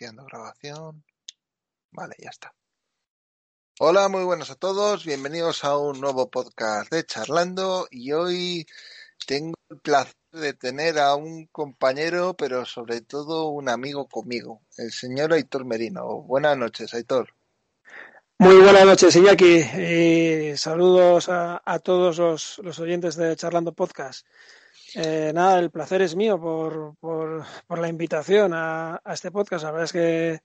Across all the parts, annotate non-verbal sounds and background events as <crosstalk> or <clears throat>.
Grabación. Vale, ya está. Hola, muy buenas a todos. Bienvenidos a un nuevo podcast de Charlando. Y hoy tengo el placer de tener a un compañero, pero sobre todo un amigo conmigo, el señor Aitor Merino. Buenas noches, Aitor. Muy buenas noches, Iñaki. Y saludos a, a todos los, los, oyentes de Charlando Podcast. Eh, nada, el placer es mío por, por, la invitación a, a, este podcast. La verdad es que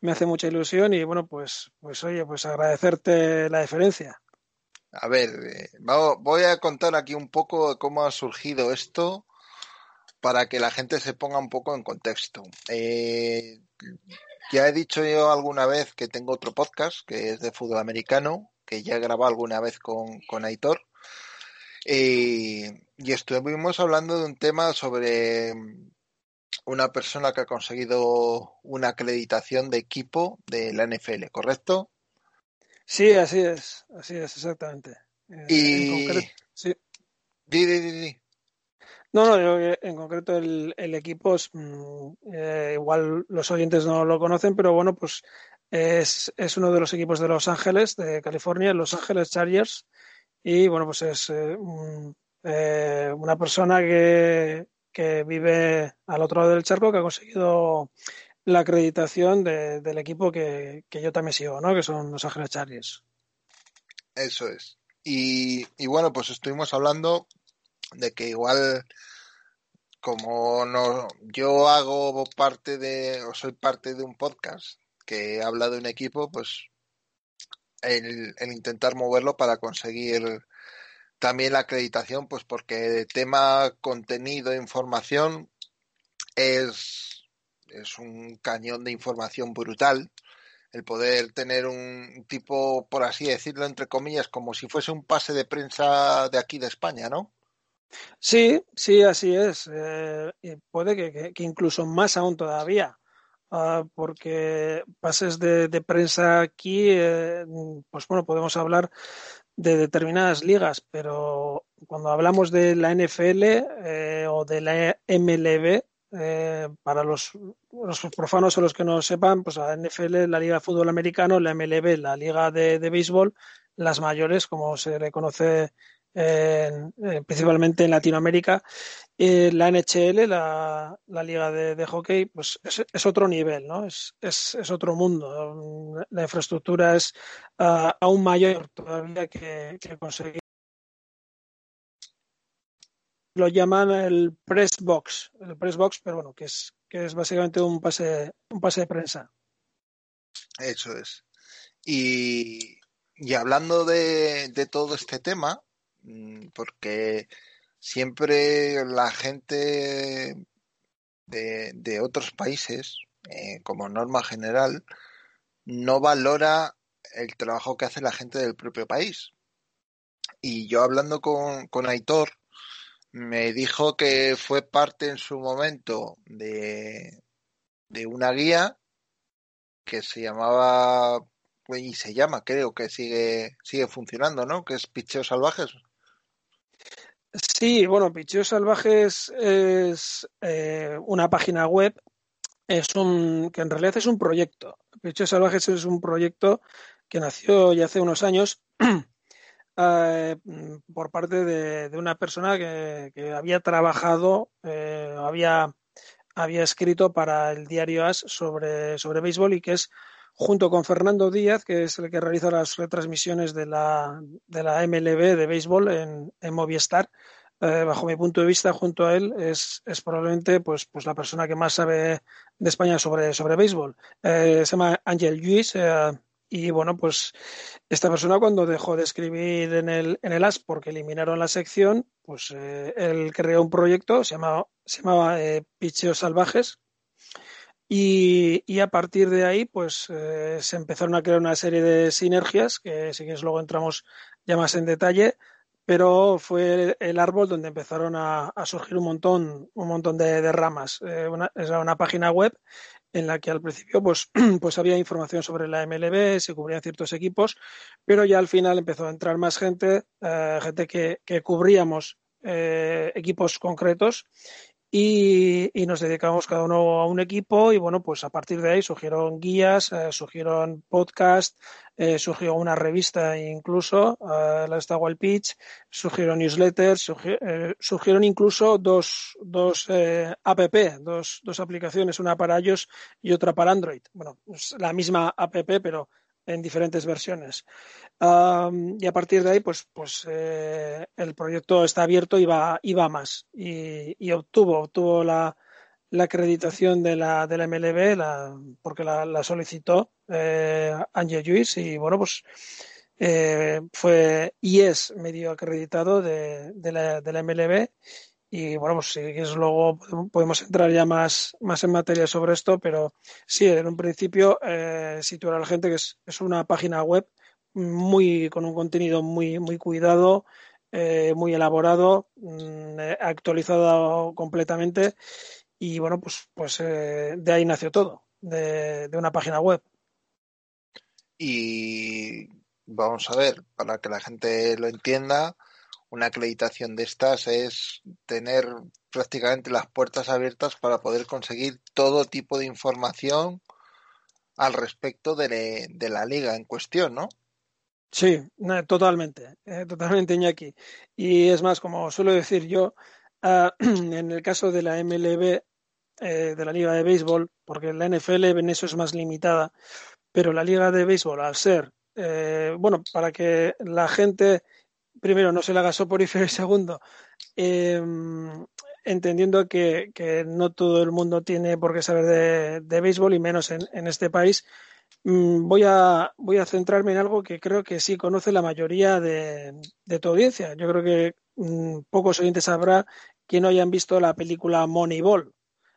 me hace mucha ilusión y bueno, pues, pues oye, pues agradecerte la deferencia. A ver, eh, voy a contar aquí un poco cómo ha surgido esto para que la gente se ponga un poco en contexto. Eh, ya he dicho yo alguna vez que tengo otro podcast que es de fútbol americano, que ya he grabado alguna vez con, con Aitor. Y estuvimos hablando de un tema sobre una persona que ha conseguido una acreditación de equipo de la NFL, ¿correcto? Sí, así es, así es, exactamente. Eh, y... En concreto, sí. Di, di, di, di. No, no, en concreto el, el equipo es, mmm, eh, igual los oyentes no lo conocen, pero bueno, pues es, es, uno de los equipos de Los Ángeles, de California, Los Ángeles Chargers, y bueno, pues es eh, un, eh, una persona que, que, vive al otro lado del charco que ha conseguido la acreditación de, del equipo que, que, yo también sigo, ¿no? Que son Los Ángeles Chargers. Eso es. Y, y bueno, pues estuvimos hablando de que igual como no yo hago parte de o soy parte de un podcast que habla de un equipo pues el, intentar moverlo para conseguir también la acreditación pues porque tema contenido información es es un cañón de información brutal. El poder tener un tipo por así decirlo entre comillas como si fuese un pase de prensa de aquí de España no Sí, sí, así es. Eh, puede que, que, incluso más aún todavía, uh, porque pases de, prensa aquí, eh, pues bueno, podemos hablar de determinadas ligas, pero cuando hablamos de la NFL eh, o de la MLB, eh, para los, los, profanos o los que no sepan, pues la NFL, la Liga de Fútbol Americano, la MLB, la Liga de, de Béisbol, las mayores, como se le conoce eh, principalmente en Latinoamérica. La NHL, la, la liga de, de, hockey, pues es, es, otro nivel, ¿no? Es, es, es, otro mundo. La infraestructura es uh, aún mayor todavía que, que conseguir. Lo llaman el press box, el press box, pero bueno, que es, que es básicamente un pase, un pase de prensa. Eso es. Y, y hablando de, de todo este tema, Mm, porque siempre la gente de, de otros países, eh, como norma general, no valora el trabajo que hace la gente del propio país. Y yo hablando con, con Aitor, me dijo que fue parte en su momento de, de una guía que se llamaba y se llama, creo que sigue sigue funcionando, ¿no? Que es Picheos Salvajes. Sí, bueno, Picheos Salvajes es eh, una página web, es un que en realidad es un proyecto. Picheos Salvajes es un proyecto que nació ya hace unos años <clears throat> eh, por parte de, una persona que, que, había trabajado, eh, había, había escrito para el diario As sobre, sobre béisbol y que es junto con Fernando Díaz, que es el que realiza las retransmisiones de la, de la MLB de béisbol en, en Movistar. Eh, bajo mi punto de vista, junto a él, es, es probablemente pues, pues la persona que más sabe de España sobre, sobre béisbol. Eh, se llama Ángel Lluís. Eh, y bueno, pues esta persona cuando dejó de escribir en el, en el AS porque eliminaron la sección, pues eh, él creó un proyecto, se llamaba, se llamaba Picheos Salvajes, Y, a partir de ahí, pues eh, se empezaron a crear una serie de sinergias, que si quieres luego entramos ya más en detalle, pero fue el árbol donde empezaron a, surgir un montón, un montón de, ramas. Eh, una, era una página web en la que al principio pues, <clears throat> pues había información sobre la MLB, se cubrían ciertos equipos, pero ya al final empezó a entrar más gente, eh, gente que, que cubríamos eh, equipos concretos y, nos dedicamos cada uno a un equipo y bueno, pues a partir de ahí surgieron guías, eh, surgieron podcasts, eh, surgió una revista incluso, eh, la Esta Wild Pitch, surgieron newsletters, surgieron incluso dos, dos app, dos, dos aplicaciones, una para iOS y otra para Android. Bueno, es la misma app, pero en diferentes versiones. y a partir de ahí, pues, pues eh, el proyecto está abierto y va, y más. Y, obtuvo, obtuvo la, la, acreditación de la, de MLB la, porque la, solicitó eh, Angie Lluís y bueno, pues eh, fue y es medio acreditado de, de, la, de la MLB y bueno, pues si quieres luego podemos entrar ya más, más en materia sobre esto, pero sí, en un principio eh, situar a la gente que es, es, una página web muy con un contenido muy, muy cuidado, eh, muy elaborado, mm, eh, actualizado completamente y bueno, pues, pues de ahí nació todo, de, de una página web. Y vamos a ver, para que la gente lo entienda, una acreditación de estas es tener prácticamente las puertas abiertas para poder conseguir todo tipo de información al respecto de, la liga en cuestión, ¿no? Sí, totalmente, eh, totalmente Iñaki. Y es más, como suelo decir yo, ah, <clears throat> en el caso de la MLB, eh, de la Liga de Béisbol, porque la NFL en eso es más limitada, pero la Liga de Béisbol, al ser, eh, bueno, para que la gente primero, no se la haga soporífero y segundo, em, entendiendo que, no todo el mundo tiene por qué saber de, béisbol y menos en, este país, mm, voy, a, voy a centrarme en algo que creo que sí conoce la mayoría de, tu audiencia. Yo creo que mm, pocos oyentes habrá que no hayan visto la película Moneyball.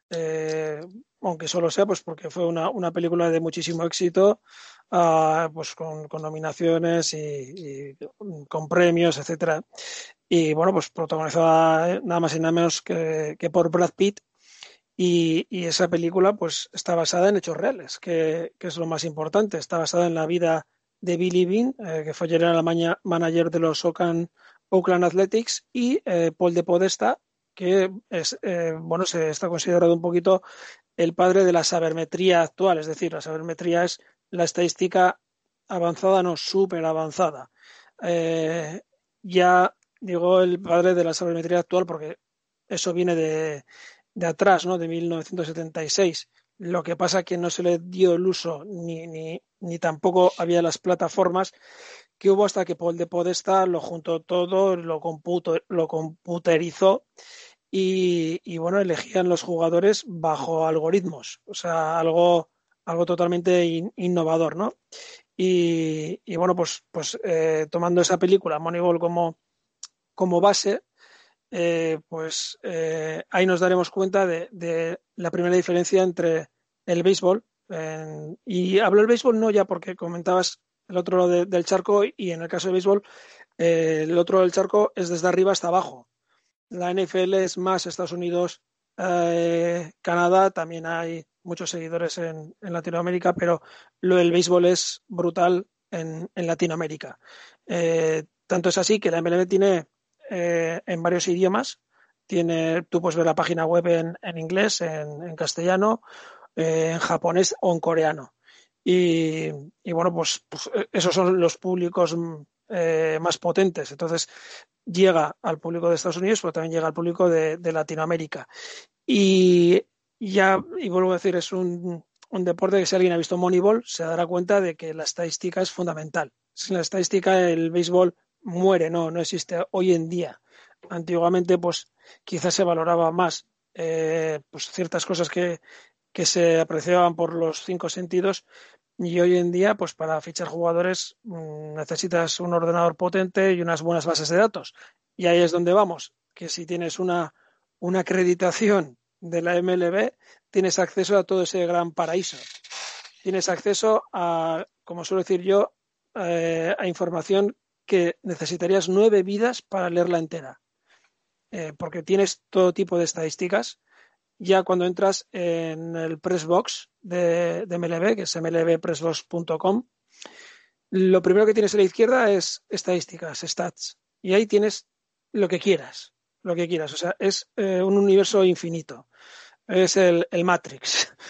Eh, aunque solo sea pues porque fue una, una película de muchísimo éxito Ah, pues con, nominaciones y, con premios, etcétera. Y bueno, pues protagonizada nada más y nada menos que, por Brad Pitt. Y, esa película pues está basada en hechos reales, que, es lo más importante. Está basada en la vida de Billy Bean, eh, que fue general manager de los Oakland, Athletics, y eh, Paul de Podesta, que es, eh, bueno, se está considerado un poquito el padre de la sabermetría actual, es decir, la sabermetría es la estadística avanzada, no súper avanzada. Eh, ya digo el padre de la sabermetría actual porque eso viene de, atrás, ¿no? de 1976. Lo que pasa que no se le dio el uso ni, ni, ni tampoco había las plataformas que hubo hasta que Paul de Podesta lo juntó todo, lo, computo, lo computerizó y, y, bueno, elegían los jugadores bajo algoritmos. O sea, algo algo totalmente innovador, ¿no? Y, bueno, pues, pues eh, tomando esa película, Moneyball, como, como base, eh, pues eh, ahí nos daremos cuenta de, la primera diferencia entre el béisbol. y hablo del béisbol no ya porque comentabas el otro lado del charco y en el caso del béisbol, el otro lado del charco es desde arriba hasta abajo. La NFL es más Estados Unidos, Canadá, también hay muchos seguidores en, Latinoamérica, pero lo del béisbol es brutal en, Latinoamérica. Eh, tanto es así que la MLB tiene eh, en varios idiomas. Tiene, tú puedes ver la página web en, inglés, en, castellano, eh, en japonés o en coreano. Y, bueno, pues, pues, esos son los públicos más potentes. Entonces, llega al público de Estados Unidos, pero también llega al público de Latinoamérica. Y ya, y vuelvo a decir, es un, deporte que si alguien ha visto Moneyball se dará cuenta de que la estadística es fundamental. Sin la estadística el béisbol muere, no, no existe hoy en día. Antiguamente, pues quizás se valoraba más eh, pues ciertas cosas que, que se apreciaban por los cinco sentidos y hoy en día, pues para fichar jugadores mm, necesitas un ordenador potente y unas buenas bases de datos. Y ahí es donde vamos, que si tienes una, una acreditación de la MLB, tienes acceso a todo ese gran paraíso. Tienes acceso a, como suelo decir yo, eh, a información que necesitarías nueve vidas para leerla entera. Eh, porque tienes todo tipo de estadísticas. Ya cuando entras en el Pressbox de, de MLB, que es mlbpressbox.com, lo primero que tienes a la izquierda es estadísticas, stats. Y ahí tienes lo que quieras, lo que quieras. O sea, es eh, un universo infinito. Es el, el Matrix. <laughs>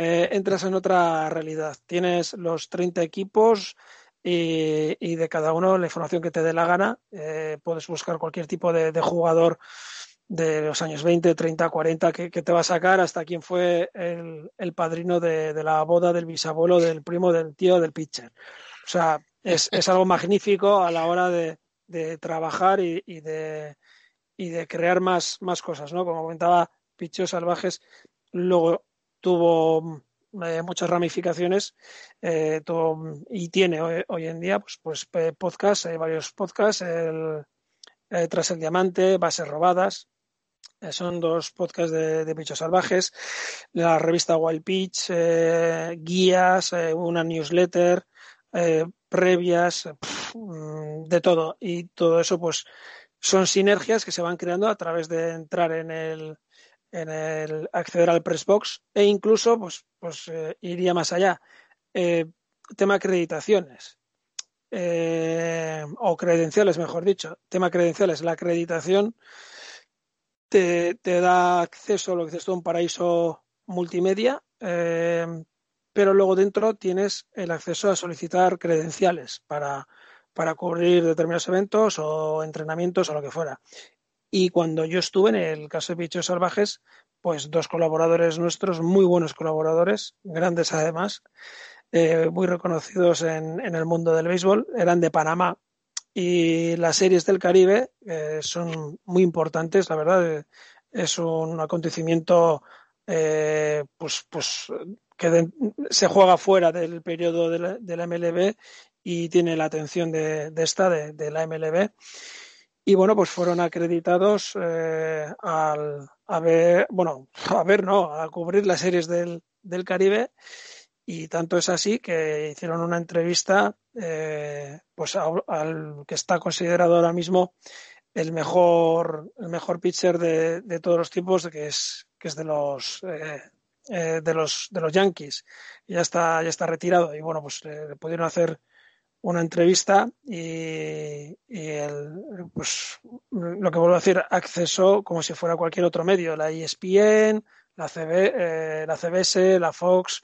Eh, entras en otra realidad. Tienes los 30 equipos y, y, de cada uno la información que te dé la gana. Eh, puedes buscar cualquier tipo de, de, jugador de los años 20, 30, 40 que, que te va a sacar hasta quién fue el, el padrino de, de, la boda del bisabuelo, del primo, del tío, del pitcher. O sea, es, es algo magnífico a la hora de, de trabajar y, y, de, y de crear más, más cosas, ¿no? Como comentaba Pichos Salvajes, luego tuvo eh, muchas ramificaciones eh, y tiene hoy, hoy, en día pues, pues podcasts, hay varios podcasts, el, eh, Tras el Diamante, Bases Robadas, eh, son dos podcasts de, Pichos Salvajes, la revista Wild Pitch, eh, guías, una newsletter, previas, mm, de todo. Y todo eso, pues, son sinergias que se van creando a través de entrar en el, en el acceder al Pressbox e incluso, pues, pues eh, iría más allá. Eh, tema acreditaciones. Eh, o credenciales, mejor dicho. Tema credenciales. La acreditación te, te da acceso a lo que es un paraíso multimedia, pero luego dentro tienes el acceso a solicitar credenciales para, para cubrir determinados eventos o entrenamientos o lo que fuera. Y cuando yo estuve en el caso de Bichos Salvajes, pues dos colaboradores nuestros, muy buenos colaboradores, grandes además, eh, muy reconocidos en, en, el mundo del béisbol, eran de Panamá. Y las series del Caribe eh, son muy importantes, la verdad. Eh, es un acontecimiento pues, pues que se juega fuera del periodo de la, de la, MLB y tiene la atención de, esta, de, la MLB. Y bueno, pues fueron acreditados eh, al, a ver, bueno, <laughs> a ver, no, a cubrir las series del, del Caribe. Y tanto es así que hicieron una entrevista eh, pues al, al que está considerado ahora mismo el mejor, el mejor pitcher de, de todos los tiempos, que es, que es de los eh, eh, de los de los Yankees ya está ya está retirado y bueno pues eh, pudieron hacer una entrevista y, el, pues lo que vuelvo a decir accesó como si fuera cualquier otro medio la ESPN la CB, eh, la CBS la Fox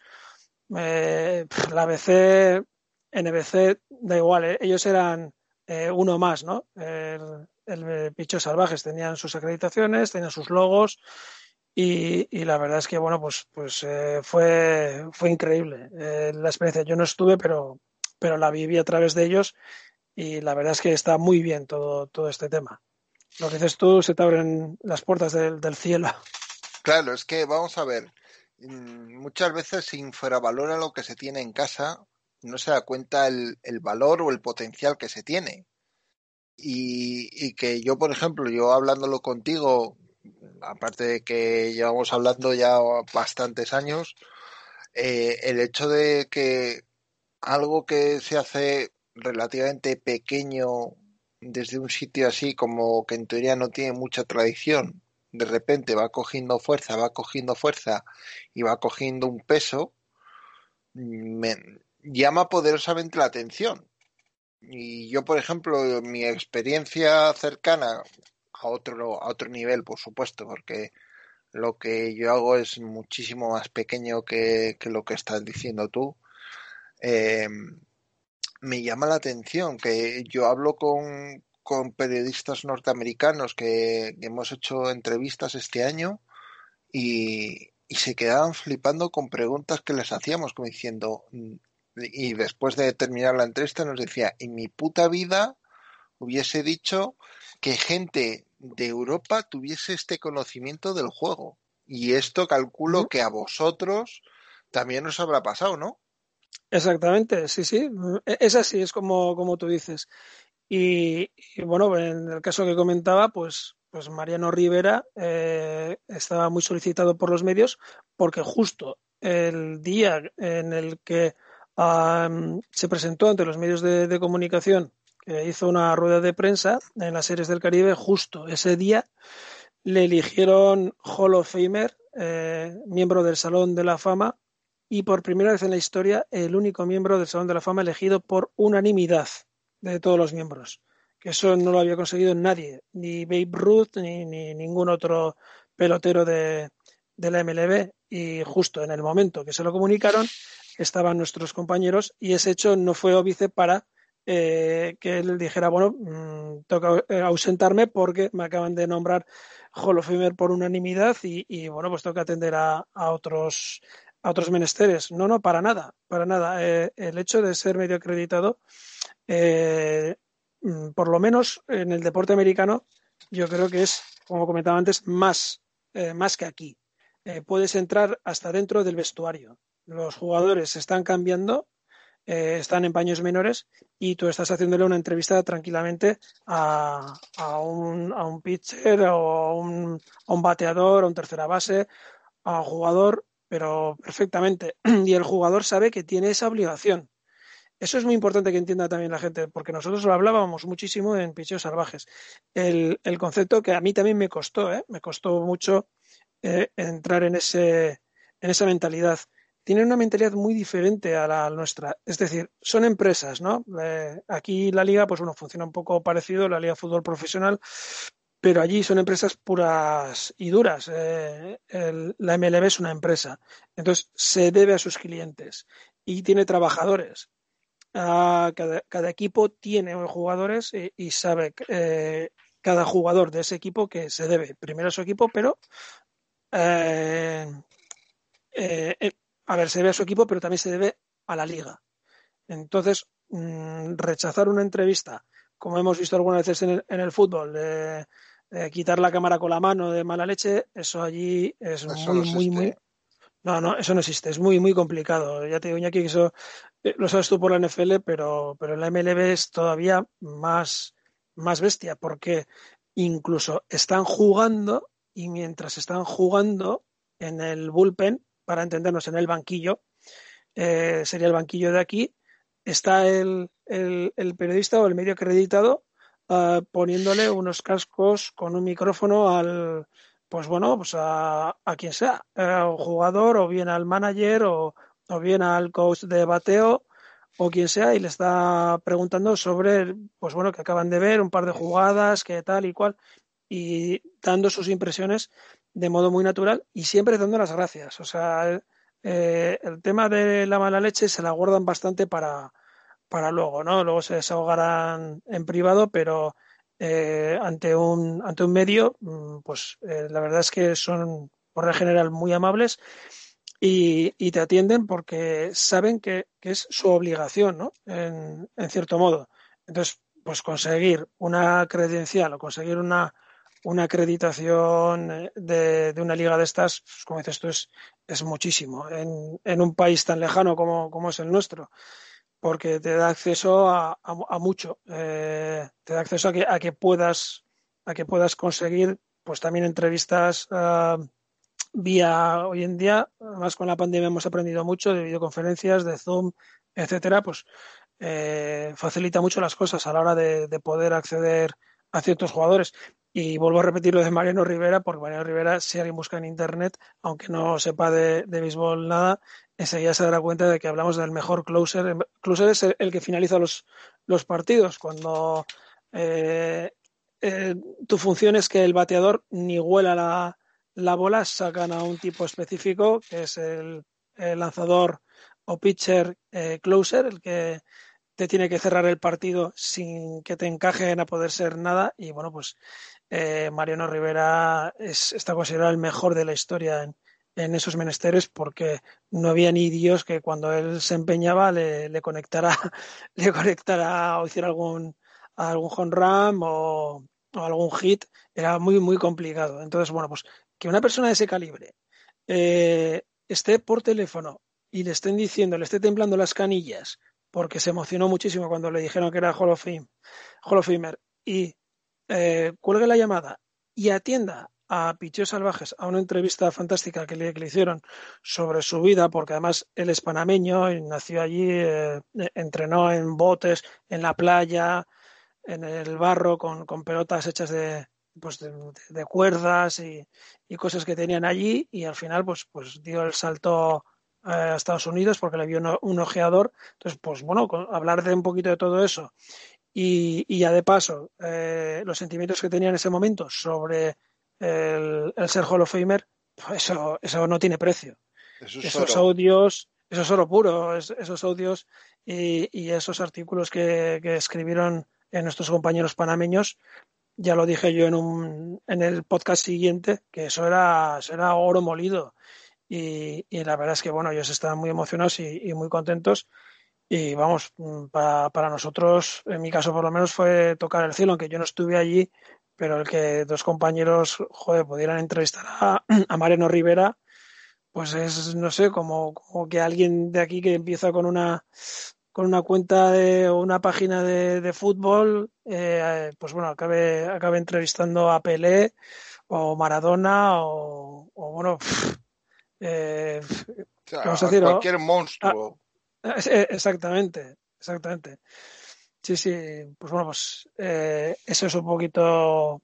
eh, la ABC NBC da igual eh, ellos eran eh, uno más no el, el Pichos Salvajes tenían sus acreditaciones tenían sus logos y, y, la verdad es que, bueno, pues, pues eh, fue, fue increíble eh, la experiencia. Yo no estuve, pero, pero la viví a través de ellos y la verdad es que está muy bien todo, todo este tema. Lo que dices tú, se te abren las puertas del, del cielo. Claro, es que vamos a ver, mm, muchas veces se infravalora lo que se tiene en casa, no se da cuenta el, el valor o el potencial que se tiene. Y, y, que yo, por ejemplo, yo hablándolo contigo, aparte de que llevamos hablando ya bastantes años, eh, el hecho de que algo que se hace relativamente pequeño desde un sitio así como que en teoría no tiene mucha tradición, de repente va cogiendo fuerza, va cogiendo fuerza y va cogiendo un peso, me llama poderosamente la atención. Y yo, por ejemplo, mi experiencia cercana a otro, a otro nivel, por supuesto, porque lo que yo hago es muchísimo más pequeño que, que lo que estás diciendo tú. Eh, me llama la atención que yo hablo con, con periodistas norteamericanos que, que, hemos hecho entrevistas este año y, y, se quedaban flipando con preguntas que les hacíamos, como diciendo, y después de terminar la entrevista nos decía, en mi puta vida hubiese dicho que gente de Europa tuviese este conocimiento del juego. Y esto calculo que a vosotros también os habrá pasado, ¿no? Exactamente, sí, sí. Es así, es como, como tú dices. Y, bueno, en el caso que comentaba, pues, pues Mariano Rivera eh, estaba muy solicitado por los medios porque justo el día en el que se presentó ante los medios de, comunicación, que hizo una rueda de prensa en las series del Caribe, justo ese día le eligieron Hall of Famer, eh, miembro del Salón de la Fama, y por primera vez en la historia el único miembro del Salón de la Fama elegido por unanimidad de todos los miembros. Que eso no lo había conseguido nadie, ni Babe Ruth ni, ningún otro pelotero de, de la MLB. Y justo en el momento que se lo comunicaron, estaban nuestros compañeros y ese hecho no fue óbice para eh, que él dijera, bueno, mm, toca eh, ausentarme porque me acaban de nombrar Hall of Famer por unanimidad y, bueno, pues tengo que atender a, otros a otros menesteres. No, no, para nada, para nada. Eh, el hecho de ser medio acreditado, mm, por lo menos en el deporte americano, yo creo que es, como comentaba antes, más, más que aquí. puedes entrar hasta dentro del vestuario los jugadores están cambiando, eh, están en paños menores y tú estás haciéndole una entrevista tranquilamente a, un, a un, pitcher o a un, a un bateador, a un tercera base, a un jugador, pero perfectamente. <clears throat> Y el jugador sabe que tiene esa obligación. Eso es muy importante que entienda también la gente, porque nosotros lo hablábamos muchísimo en Picheos Salvajes. El, el, concepto que a mí también me costó, ¿eh? me costó mucho eh, entrar en, ese, en esa mentalidad tienen una mentalidad muy diferente a la nuestra. Es decir, son empresas, ¿no? Eh, aquí la liga, pues bueno, funciona un poco parecido, la liga de fútbol profesional, pero allí son empresas puras y duras. Eh, la MLB es una empresa, entonces se debe a sus clientes y tiene trabajadores. Ah, cada, equipo tiene jugadores y, sabe eh, cada jugador de ese equipo que se debe primero a su equipo, pero a ver, se debe a su equipo, pero también se debe a la liga. Entonces, mm, rechazar una entrevista, como hemos visto algunas veces en el, fútbol, de, quitar la cámara con la mano de mala leche, eso allí es muy, muy, muy. No, no, eso no existe, es muy, muy complicado. Ya te digo, Iñaki, que eso eh, lo sabes tú por la NFL, pero, pero en la MLB es todavía más, más bestia, porque incluso están jugando y mientras están jugando en el bullpen para entendernos, en el banquillo, eh, sería el banquillo de aquí, está el, periodista o el medio acreditado ah, poniéndole unos cascos con un micrófono al, pues bueno, pues a, quien sea, al jugador o bien al manager o, o bien al coach de bateo o quien sea y le está preguntando sobre, pues bueno, que acaban de ver un par de jugadas, que tal y cual, y dando sus impresiones de modo muy natural y siempre dando las gracias. O sea, eh, el tema de la mala leche se la guardan bastante para, para luego, ¿no? Luego se desahogarán en privado, pero eh, ante, un, ante un medio, mm, pues eh, la verdad es que son, por regla general, muy amables y, y te atienden porque saben que, que, es su obligación, ¿no? En, en cierto modo. Entonces, pues conseguir una credencial o conseguir una una acreditación eh, de, una liga de estas, pues, como dices tú, es, es muchísimo en, en, un país tan lejano como, como, es el nuestro, porque te da acceso a, a, mucho, eh, te da acceso a que, a que puedas a que puedas conseguir pues también entrevistas uh, vía hoy en día, además con la pandemia hemos aprendido mucho de videoconferencias, de Zoom, etcétera, pues eh, facilita mucho las cosas a la hora de poder acceder a ciertos jugadores. Y vuelvo a repetir lo de Mariano Rivera, porque Mariano Rivera, si alguien busca en internet, aunque no sepa de, béisbol nada, enseguida se dará cuenta de que hablamos del mejor closer. El closer es el, que finaliza los, los partidos. Cuando eh, eh, tu función es que el bateador ni huela la, la bola, sacan a un tipo específico, que es el, lanzador o pitcher eh, closer, el que te tiene que cerrar el partido sin que te encajen a poder ser nada. Y bueno, pues eh, Mariano Rivera es, está considerado el mejor de la historia en, esos menesteres porque no había ni Dios que cuando él se empeñaba le, conectara, <laughs> le conectara o hiciera algún, algún home o, algún hit. Era muy, muy complicado. Entonces, bueno, pues que una persona de ese calibre eh, esté por teléfono y le estén diciendo, le esté temblando las canillas porque se emocionó muchísimo cuando le dijeron que era Hall of Fame, Hall of Famer, y eh, cuelgue la llamada y atienda a Pichos Salvajes a una entrevista fantástica que le, hicieron sobre su vida, porque además él es panameño y nació allí, eh, entrenó en botes, en la playa, en el barro, con, pelotas hechas de, pues de, cuerdas y, cosas que tenían allí, y al final pues, pues dio el salto a Estados Unidos porque le vio un, ojeador. Entonces, pues bueno, hablar de un poquito de todo eso y, ya de paso, eh, los sentimientos que tenía en ese momento sobre el, ser Hall of Famer, pues eso, eso no tiene precio. esos audios, eso es oro puro, esos audios y, esos artículos que, escribieron en nuestros compañeros panameños, ya lo dije yo en, un, en el podcast siguiente, que eso era, era oro molido. Y, la verdad es que, bueno, ellos estaban muy emocionados y muy contentos y vamos, mm, para, para, nosotros, en mi caso por lo menos, fue tocar el cielo, aunque yo no estuve allí, pero el que dos compañeros, joder, pudieran entrevistar a, <clears throat> a Mariano Rivera, pues es, no sé, como, como que alguien de aquí que empieza con una con una cuenta de una página de, de fútbol, eh, pues bueno, acabe, acabe entrevistando a Pelé o Maradona o, o bueno, eh, cualquier monstruo. Eh, exactamente, exactamente. Sí, sí, pues bueno, pues eh, eso es un poquito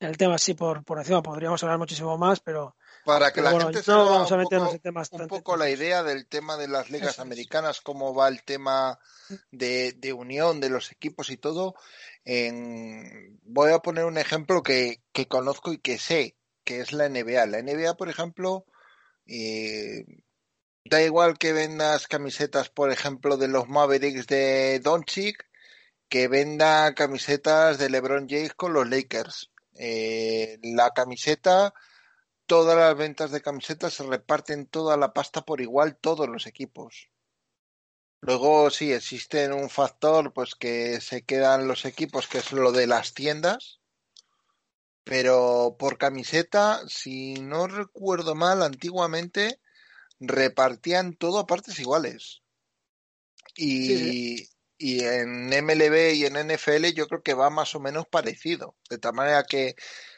el tema, sí, por, por encima podríamos hablar muchísimo más, pero... Para que la gente se vamos a meternos en temas un poco la idea del tema de las ligas americanas, cómo va el tema de, de, unión de los equipos y todo. En... Voy a poner un ejemplo que, que conozco y que sé, que es la NBA. La NBA, por ejemplo, eh, Da igual que vendas camisetas, por ejemplo, de los Mavericks de Doncic, que venda camisetas de LeBron James con los Lakers. Eh, la camiseta, todas las ventas de camisetas se reparten toda la pasta por igual todos los equipos. Luego sí existe un factor, pues que se quedan los equipos, que es lo de las tiendas. Pero por camiseta, si no recuerdo mal, antiguamente repartían todo a partes iguales. Y, y en MLB y en NFL yo creo que va más o menos parecido. De tal manera que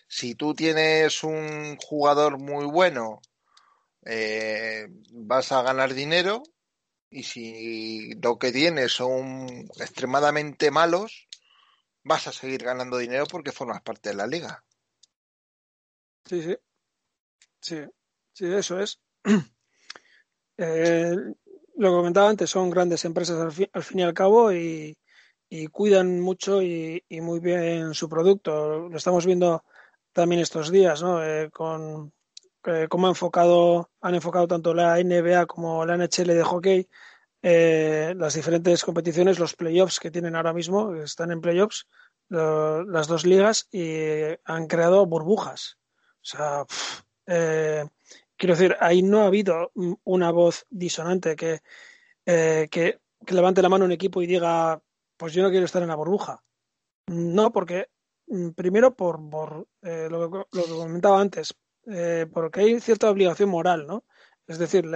si tú tienes un jugador muy bueno, eh, vas a ganar dinero. Y si lo que tienes son extremadamente malos, vas a seguir ganando dinero porque formas parte de la liga. Sí, sí. Sí, sí, eso es. <clears throat> Eh, lo que comentaba antes, son grandes empresas al fin, y al cabo y, cuidan mucho y, muy bien su producto. Lo estamos viendo también estos días, ¿no? Eh, con eh, cómo han enfocado, han enfocado tanto la NBA como la NHL de hockey las diferentes competiciones, los playoffs que tienen ahora mismo, están en playoffs, las dos ligas y han creado burbujas. O sea, Quiero decir, ahí no ha habido una voz disonante que, eh, que, levante la mano un equipo y diga, pues yo no quiero estar en la burbuja. No, porque mm, primero por, por eh, lo, que, comentaba antes, eh, porque hay cierta obligación moral, ¿no? Es decir,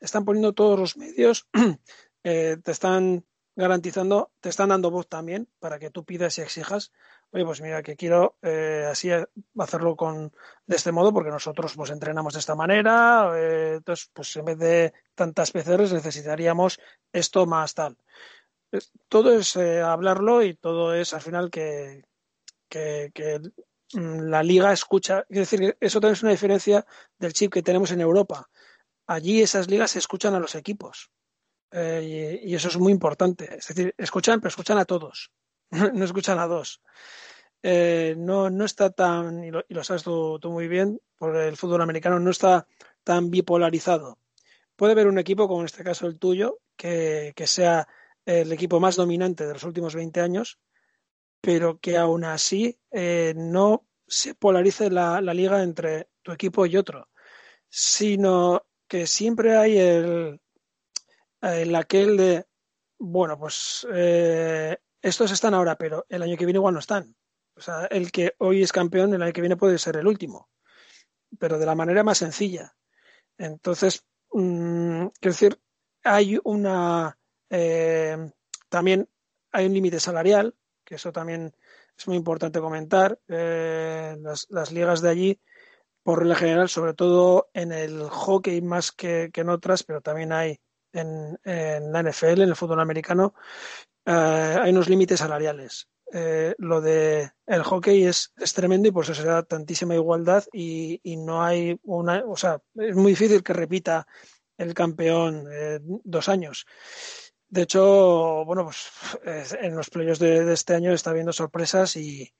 están poniendo todos los medios, <clears throat> te están garantizando, te están dando voz también para que tú pidas y exijas oye, pues mira, que quiero eh, así hacerlo con de este modo porque nosotros pues entrenamos de esta manera, eh, entonces pues en vez de tantas PCRs necesitaríamos esto más tal. Eh, todo es hablarlo y todo es al final que, que, mm, la liga escucha, es decir, eso también es una diferencia del chip que tenemos en Europa. Allí esas ligas escuchan a los equipos. y, eso es muy importante. Es decir, escuchan, pero escuchan a todos. <laughs> no escuchan a dos. Eh, no, no está tan, y lo, sabes tú, muy bien, por el fútbol americano no está tan bipolarizado. Puede haber un equipo, como en este caso el tuyo, que, sea el equipo más dominante de los últimos 20 años, pero que aún así eh, no se polarice la, liga entre tu equipo y otro, sino que siempre hay el, el aquel de, bueno, pues eh, estos están ahora, pero el año que viene igual no están. O sea, el que hoy es campeón, el año que viene puede ser el último, pero de la manera más sencilla. Entonces, mm, quiero decir, hay una. Eh, también hay un límite salarial, que eso también es muy importante comentar. Eh, las, ligas de allí, por regla general, sobre todo en el hockey más que, que en otras, pero también hay en, en, la NFL, en el fútbol americano, eh, hay unos límites salariales. Eh, lo de el hockey es, es, tremendo y por eso se da tantísima igualdad y, y, no hay una, o sea, es muy difícil que repita el campeón eh, dos años. De hecho, bueno, pues en los playoffs de, este año está habiendo sorpresas y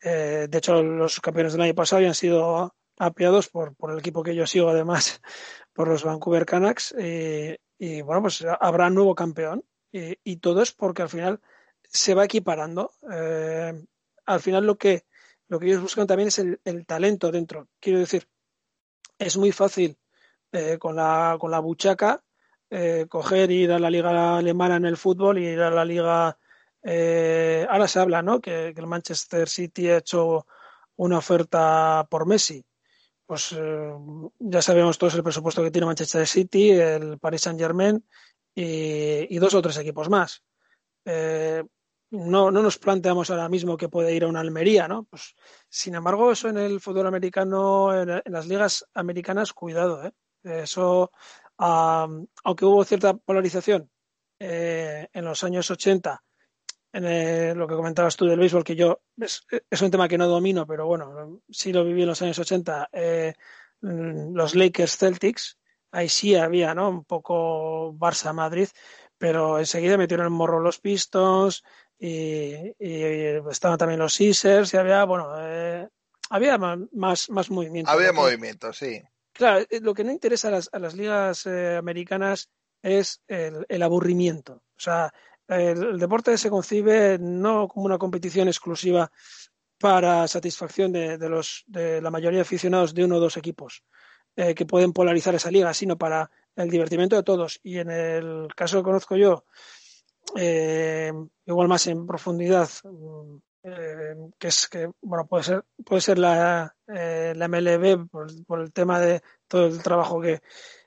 de hecho los campeones del año pasado habían sido apiados por, por el equipo que yo sigo además, <laughs> por los Vancouver Canucks y bueno, pues habrá nuevo campeón y, y, todo es porque al final se va equiparando. Eh, al final lo que, lo que ellos buscan también es el, talento dentro. Quiero decir, es muy fácil eh, con, la, con la buchaca eh, coger, ir a la liga alemana en el fútbol y ir a la liga. Eh, ahora se habla, ¿no? Que, el Manchester City ha hecho una oferta por Messi. Pues eh, ya sabemos todos el presupuesto que tiene Manchester City, el Paris Saint Germain y, y dos o tres equipos más. Eh, no, no nos planteamos ahora mismo que puede ir a una Almería, ¿no? Pues, sin embargo, eso en el fútbol americano, en, las ligas americanas, cuidado, ¿eh? Eso Um, aunque hubo cierta polarización eh, en los años 80, en el, lo que comentabas tú del béisbol, que yo es, es, un tema que no domino, pero bueno, sí lo viví en los años 80, eh, los Lakers Celtics, ahí sí había, ¿no? Un poco Barça-Madrid, pero enseguida metieron el morro los Pistons y, y estaban también los Sixers y había, bueno, eh, había más, más movimiento. Había movimiento, sí. Claro, eh, lo que no interesa a las, a las ligas eh, americanas es el, el, aburrimiento. O sea, el, el, deporte se concibe no como una competición exclusiva para satisfacción de, de, los, de la mayoría de aficionados de uno o dos equipos eh, que pueden polarizar esa liga, sino para el divertimento de todos. Y en el caso que conozco yo, eh, igual más en profundidad, eh, que es que bueno puede ser puede ser la, MLB por, el tema de todo el trabajo que,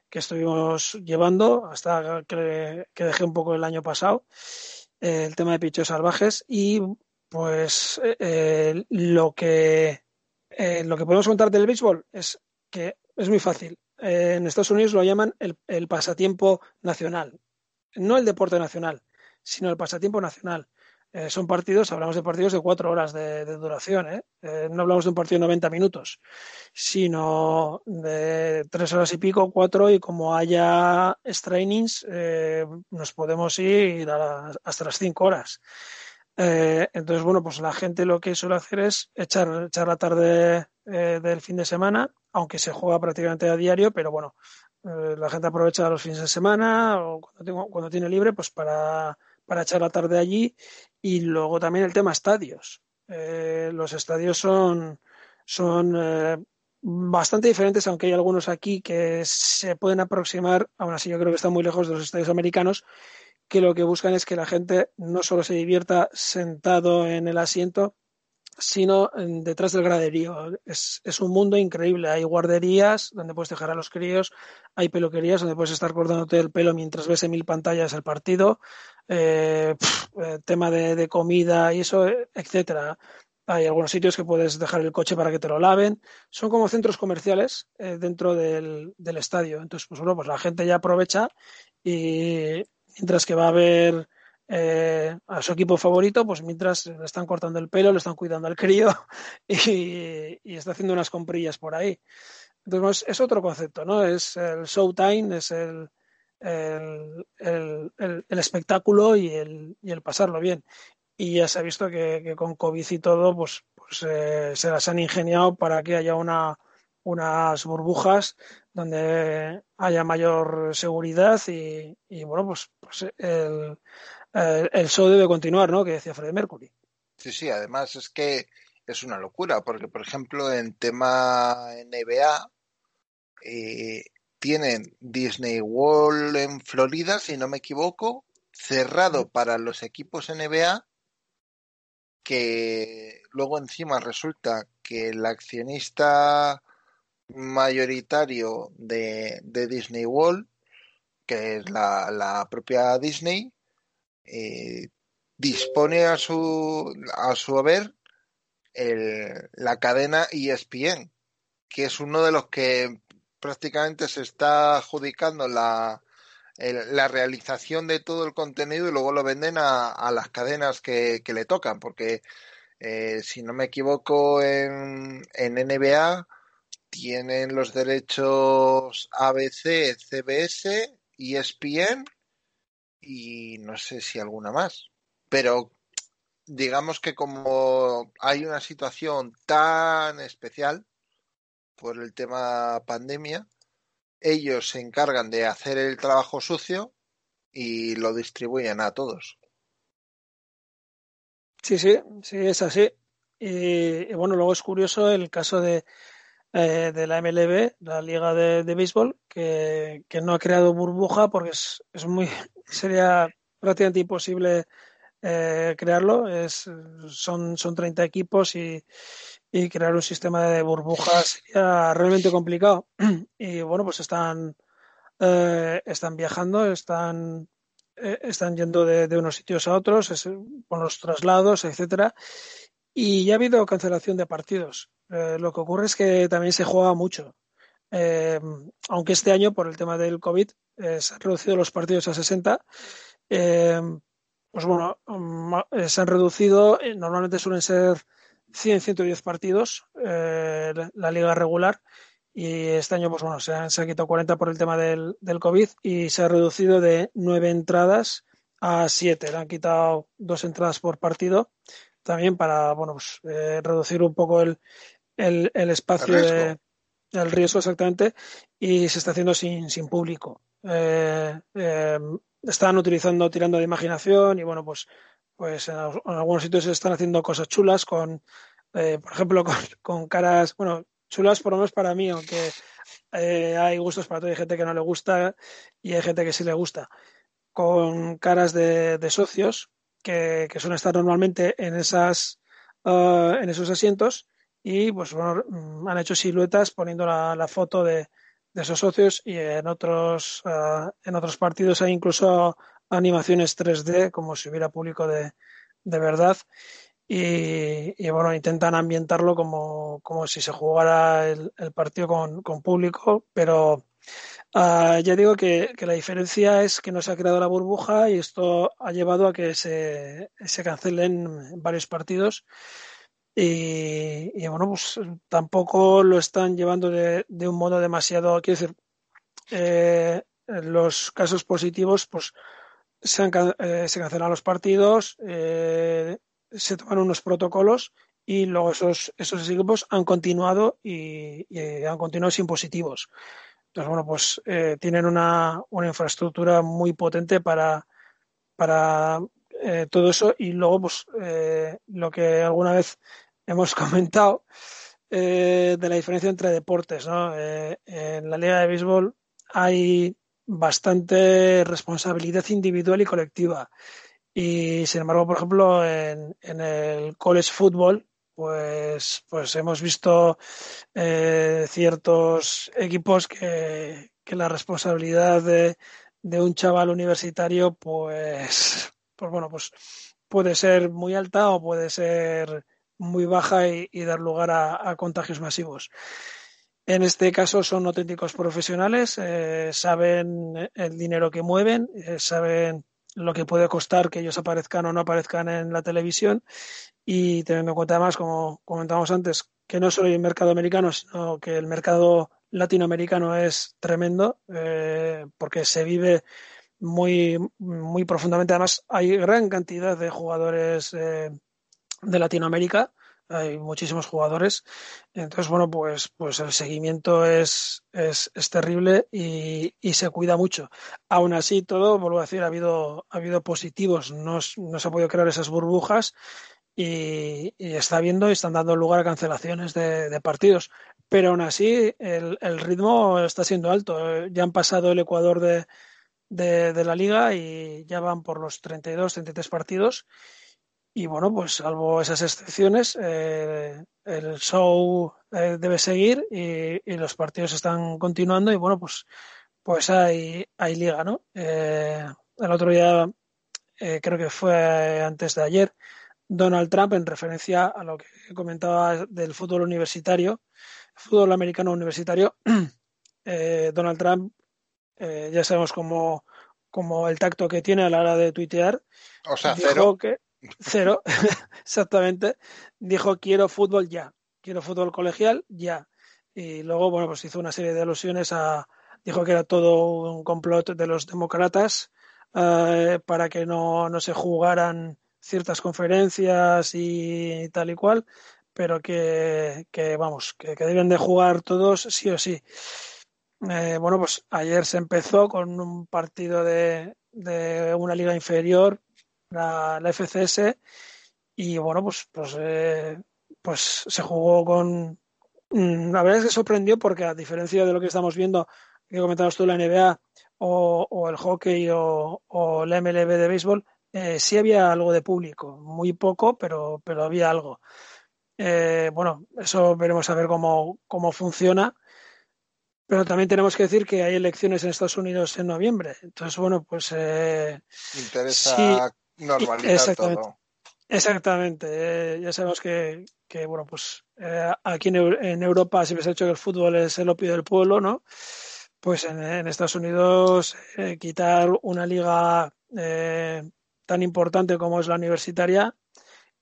que estuvimos llevando hasta que, que, dejé un poco el año pasado el tema de pichos salvajes y pues lo que lo que podemos contar del béisbol es que es muy fácil en Estados Unidos lo llaman el, el pasatiempo nacional no el deporte nacional sino el pasatiempo nacional eh, son partidos, hablamos de partidos de cuatro horas de, duración, ¿eh? ¿eh? no hablamos de un partido de 90 minutos, sino de tres horas y pico, cuatro, y como haya trainings, eh, nos podemos ir hasta las cinco horas. Eh, entonces, bueno, pues la gente lo que suele hacer es echar, echar la tarde eh, del fin de semana, aunque se juega prácticamente a diario, pero bueno, la gente aprovecha los fines de semana o cuando, tengo, cuando tiene libre, pues para para echar la tarde allí. Y luego también el tema estadios. Eh, los estadios son, son eh, bastante diferentes, aunque hay algunos aquí que se pueden aproximar, aún así yo creo que están muy lejos de los estadios americanos, que lo que buscan es que la gente no solo se divierta sentado en el asiento, sino detrás del graderío. Es, es, un mundo increíble. Hay guarderías donde puedes dejar a los críos, hay peluquerías donde puedes estar cortándote el pelo mientras ves en mil pantallas el partido, eh, pff, tema de, de, comida y eso, etcétera. Hay algunos sitios que puedes dejar el coche para que te lo laven. Son como centros comerciales eh, dentro del, del, estadio. Entonces, pues bueno, pues la gente ya aprovecha y mientras que va a haber eh, a su equipo favorito, pues mientras le están cortando el pelo, le están cuidando al crío <laughs> y, está haciendo unas comprillas por ahí. Entonces es otro concepto, ¿no? Es el showtime, es el, el, el, espectáculo y el, y el pasarlo bien. Y ya se ha visto que, que con COVID y todo, pues, pues eh, se las han ingeniado para que haya una, unas burbujas donde haya mayor seguridad y, y bueno, pues, pues el, eh, el show debe continuar, ¿no? Que decía Freddie Mercury. Sí, sí, además es que es una locura, porque por ejemplo en tema NBA eh, tienen Disney World en Florida, si no me equivoco, cerrado para los equipos NBA, que luego encima resulta que el accionista mayoritario de, de Disney World, que es la, la propia Disney, eh, dispone a su, a su haber la cadena ESPN, que es uno de los que prácticamente se está adjudicando la, la realización de todo el contenido y luego lo venden a, las cadenas que, le tocan, porque eh, si no me equivoco en, en NBA tienen los derechos ABC, CBS, ESPN y no sé si alguna más. Pero digamos que como hay una situación tan especial por el tema pandemia, ellos se encargan de hacer el trabajo sucio y lo distribuyen a todos. Sí, sí, sí, es así. Y, bueno, luego es curioso el caso de, eh, de la MLB, la Liga de, Béisbol, que, no ha creado burbuja porque es, es muy sería prácticamente imposible eh, crearlo. Es, son, son 30 equipos y, y crear un sistema de burbujas sería realmente complicado. <clears throat> Y bueno, pues están, eh, están viajando, están, eh, están yendo de, unos sitios a otros, con los traslados, etcétera. Y ya ha habido cancelación de partidos. Eh, lo que ocurre es que también se juega mucho. Aunque este año, por el tema del COVID, se han reducido los partidos a 60. pues bueno, se han reducido, normalmente suelen ser 100, 110 partidos eh, la liga regular y este año pues bueno se han, se quitado 40 por el tema del, del, COVID y se ha reducido de 9 entradas a 7. Le han quitado dos entradas por partido también para bueno pues, eh, reducir un poco el, el, el espacio el de el riesgo exactamente y se está haciendo sin, sin público. Eh, eh, están utilizando tirando de imaginación y bueno pues pues en, algunos sitios se están haciendo cosas chulas con, eh, por ejemplo, <laughs> con, caras, bueno, chulas por lo menos para mí, aunque eh, hay gustos para todo, hay gente que no le gusta y hay gente que sí le gusta, con caras de, socios que, suelen estar normalmente en esas uh, en esos asientos y pues bueno, mm, han hecho siluetas poniendo la, foto de, esos socios y en otros uh, en otros partidos hay incluso animaciones 3D como si hubiera público de, de verdad y, bueno, intentan ambientarlo como, como si se jugara el, partido con, con, público, pero uh, ya digo que, que, la diferencia es que no se ha creado la burbuja y esto ha llevado a que se, se cancelen varios partidos. Y, y, bueno, pues tampoco lo están llevando de, de un modo demasiado, quiero decir, eh, los casos positivos, pues se, han, eh, se cancelan los partidos, eh, se toman unos protocolos y luego esos, esos equipos han continuado y, han continuado sin positivos. Entonces, bueno, pues eh, tienen una, una, infraestructura muy potente para, para todo eso y luego, pues, lo que alguna vez hemos <laughs> comentado de la diferencia entre deportes, ¿no? en la Liga de Béisbol hay bastante responsabilidad individual y colectiva. Y sin embargo, por ejemplo, en, en el college football, pues, pues hemos visto eh, ciertos equipos que, que la responsabilidad de, de, un chaval universitario, pues, <laughs> pues bueno, pues puede ser muy alta o puede ser muy baja y, dar lugar a, contagios masivos. En este caso son auténticos profesionales, eh, saben el dinero que mueven, eh, saben lo que puede costar que ellos aparezcan o no aparezcan en la televisión y teniendo en cuenta además, como comentábamos antes, que no solo el mercado americano, sino que el mercado latinoamericano es tremendo eh, porque se vive muy, muy profundamente. Además, hay gran cantidad de jugadores de Latinoamérica hay muchísimos jugadores. Entonces, bueno, pues, pues el seguimiento es, es, es terrible y, y, se cuida mucho. Aún así, todo, vuelvo a decir, ha habido, ha habido positivos, no, no se ha podido crear esas burbujas y, está habiendo y están dando lugar a cancelaciones de, partidos. Pero aún así, el, el, ritmo está siendo alto. Ya han pasado el Ecuador de, de, de la liga y ya van por los 32, 33 partidos y bueno, pues salvo esas excepciones, eh, el show eh, debe seguir y, y, los partidos están continuando y bueno, pues, pues hay, hay liga, ¿no? Eh, el otro día, eh, creo que fue antes de ayer, Donald Trump en referencia a lo que comentaba del fútbol universitario, fútbol americano universitario. <clears throat> Eh, Donald Trump, eh, ya sabemos cómo, el tacto que tiene a la hora de tuitear. O sea, cero. Que, cero, <laughs> exactamente. Dijo, quiero fútbol ya. Quiero fútbol colegial ya. Y luego, bueno, pues hizo una serie de alusiones a. Dijo que era todo un complot de los demócratas eh, para que no, no se jugaran ciertas conferencias y tal y cual, pero que, vamos, que, deben de jugar todos sí o sí. Eh, bueno, pues ayer se empezó con un partido de, de una liga inferior, la, la, FCS, y bueno, pues, pues, eh, pues se jugó con... Mm, la verdad es que sorprendió porque a diferencia de lo que estamos viendo, que comentabas tú, la NBA o, o el hockey o, o la MLB de béisbol, eh, sí había algo de público, muy poco, pero, pero había algo. Eh, bueno, eso veremos a ver cómo, cómo funciona. Pero también tenemos que decir que hay elecciones en Estados Unidos en noviembre. Entonces, bueno, pues. Eh, Interesa normalizar exactamente, todo. Exactamente. Eh, ya sabemos que, que bueno, pues aquí en, Europa se ha hecho que el fútbol es el opio del pueblo, ¿no? Pues en, en Estados Unidos quitar una liga tan importante como es la universitaria,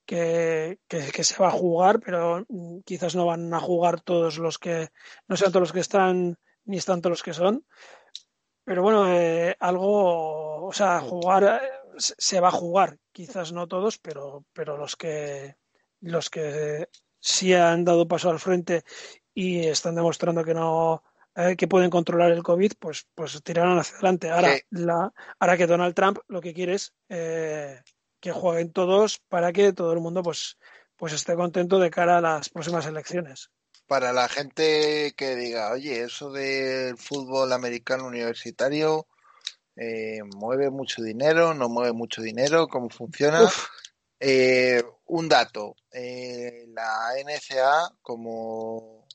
que, que, se va a jugar, pero mm, quizás no van a jugar todos los que, no sean todos los que están, ni están todos los que son. Pero bueno, eh, algo, o sea, jugar, eh, se va a jugar, quizás no todos, pero, pero los que, los que sí han dado paso al frente y están demostrando que no, eh, que pueden controlar el COVID, pues, pues tirarán hacia adelante. Ahora, la, ahora que Donald Trump lo que quiere es eh, que jueguen todos para que todo el mundo pues, pues esté contento de cara a las próximas elecciones. Para la gente que diga, oye, eso del fútbol americano universitario eh, mueve mucho dinero, no mueve mucho dinero, cómo funciona. un dato, la NCA como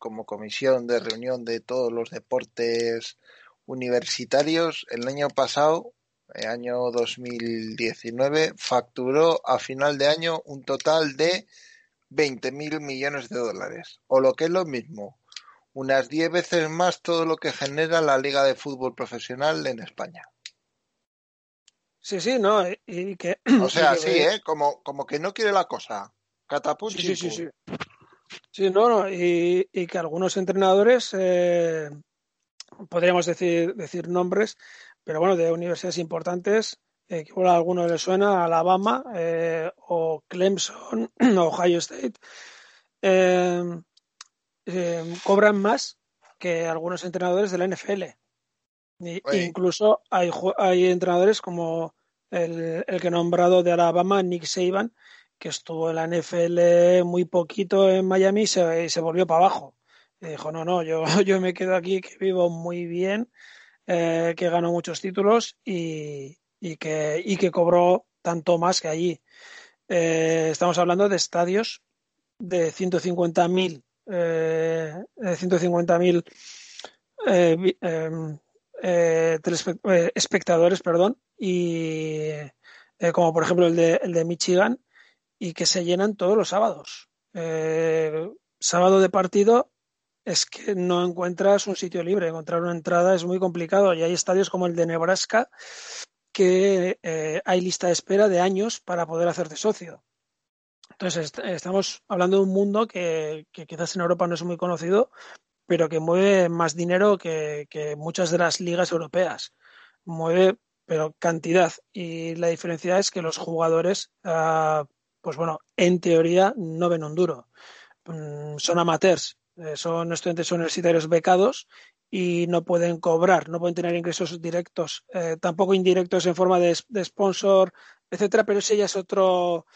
como comisión de reunión de todos los deportes universitarios, el año pasado, el año 2019, facturó a final de año un total de 20 mil millones de dólares, o lo que es lo mismo, unas 10 veces más todo lo que genera la Liga de Fútbol Profesional en España. Sí, sí, no, y que... <clears throat> O sea, sí, ¿eh? Como, como que no quiere la cosa. Catapult. Sí, sí, sí, Sí, no, no y, que algunos entrenadores, eh, podríamos decir, decir nombres, pero bueno, de universidades importantes, eh, que a alguno le suena, Alabama eh, o Clemson o <clears throat> Ohio State, cobran más que algunos entrenadores de la NFL. incluso hay, hay entrenadores como el, el que he nombrado de Alabama, Nick Saban, que estuvo en la NFL muy poquito en Miami y se, volvió para abajo. Y dijo, no, no, yo, <laughs> yo me quedo aquí, que vivo muy bien, eh, que gano muchos títulos y, que, y que cobró tanto más que allí. Eh, estamos hablando de estadios de 150.000 eh, 150.000 eh, em, espectadores, perdón, y como por ejemplo el de, el de Michigan, y que se llenan todos los sábados. Eh, sábado de partido es que no encuentras un sitio libre, encontrar una entrada es muy complicado y hay estadios como el de Nebraska que eh, hay lista de espera de años para poder hacerte socio. Entonces estamos hablando de un mundo que, quizás en Europa no es muy conocido, pero que mueve más dinero que, muchas de las ligas europeas. Mueve, pero cantidad. Y la diferencia es que los jugadores ah, pues bueno, en teoría no ven un duro. Mm, son amateurs, eh, son estudiantes universitarios becados y no pueden cobrar, no pueden tener ingresos directos, eh, tampoco indirectos en forma de, sponsor, etcétera, pero ese ya es otro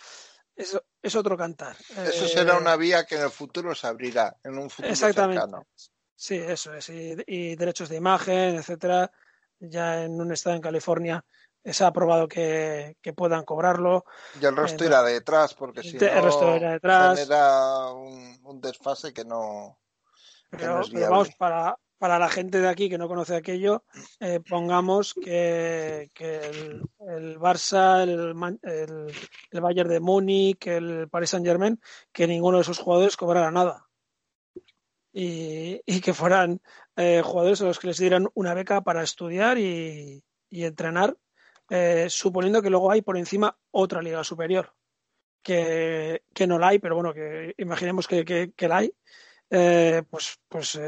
es, otro cantar. Eso será eh, una vía que en el futuro se abrirá, en un futuro exactamente. Sí, eso es, y, y derechos de imagen, etcétera, ya en un estado en California se ha aprobado que, puedan cobrarlo. Y el resto irá detrás, porque si no, resto detrás. genera un, desfase que no. Pero, vamos, para, para la gente de aquí que no conoce aquello, eh, pongamos que, el, Barça, el, el, Bayern de Múnich, el Paris Saint Germain, que ninguno de esos jugadores cobrara nada. Y, que fueran eh, jugadores a los que les dieran una beca para estudiar y, entrenar, eh, suponiendo que luego hay por encima otra liga superior, que, no la hay, pero bueno, que imaginemos que, que, la hay. pues, pues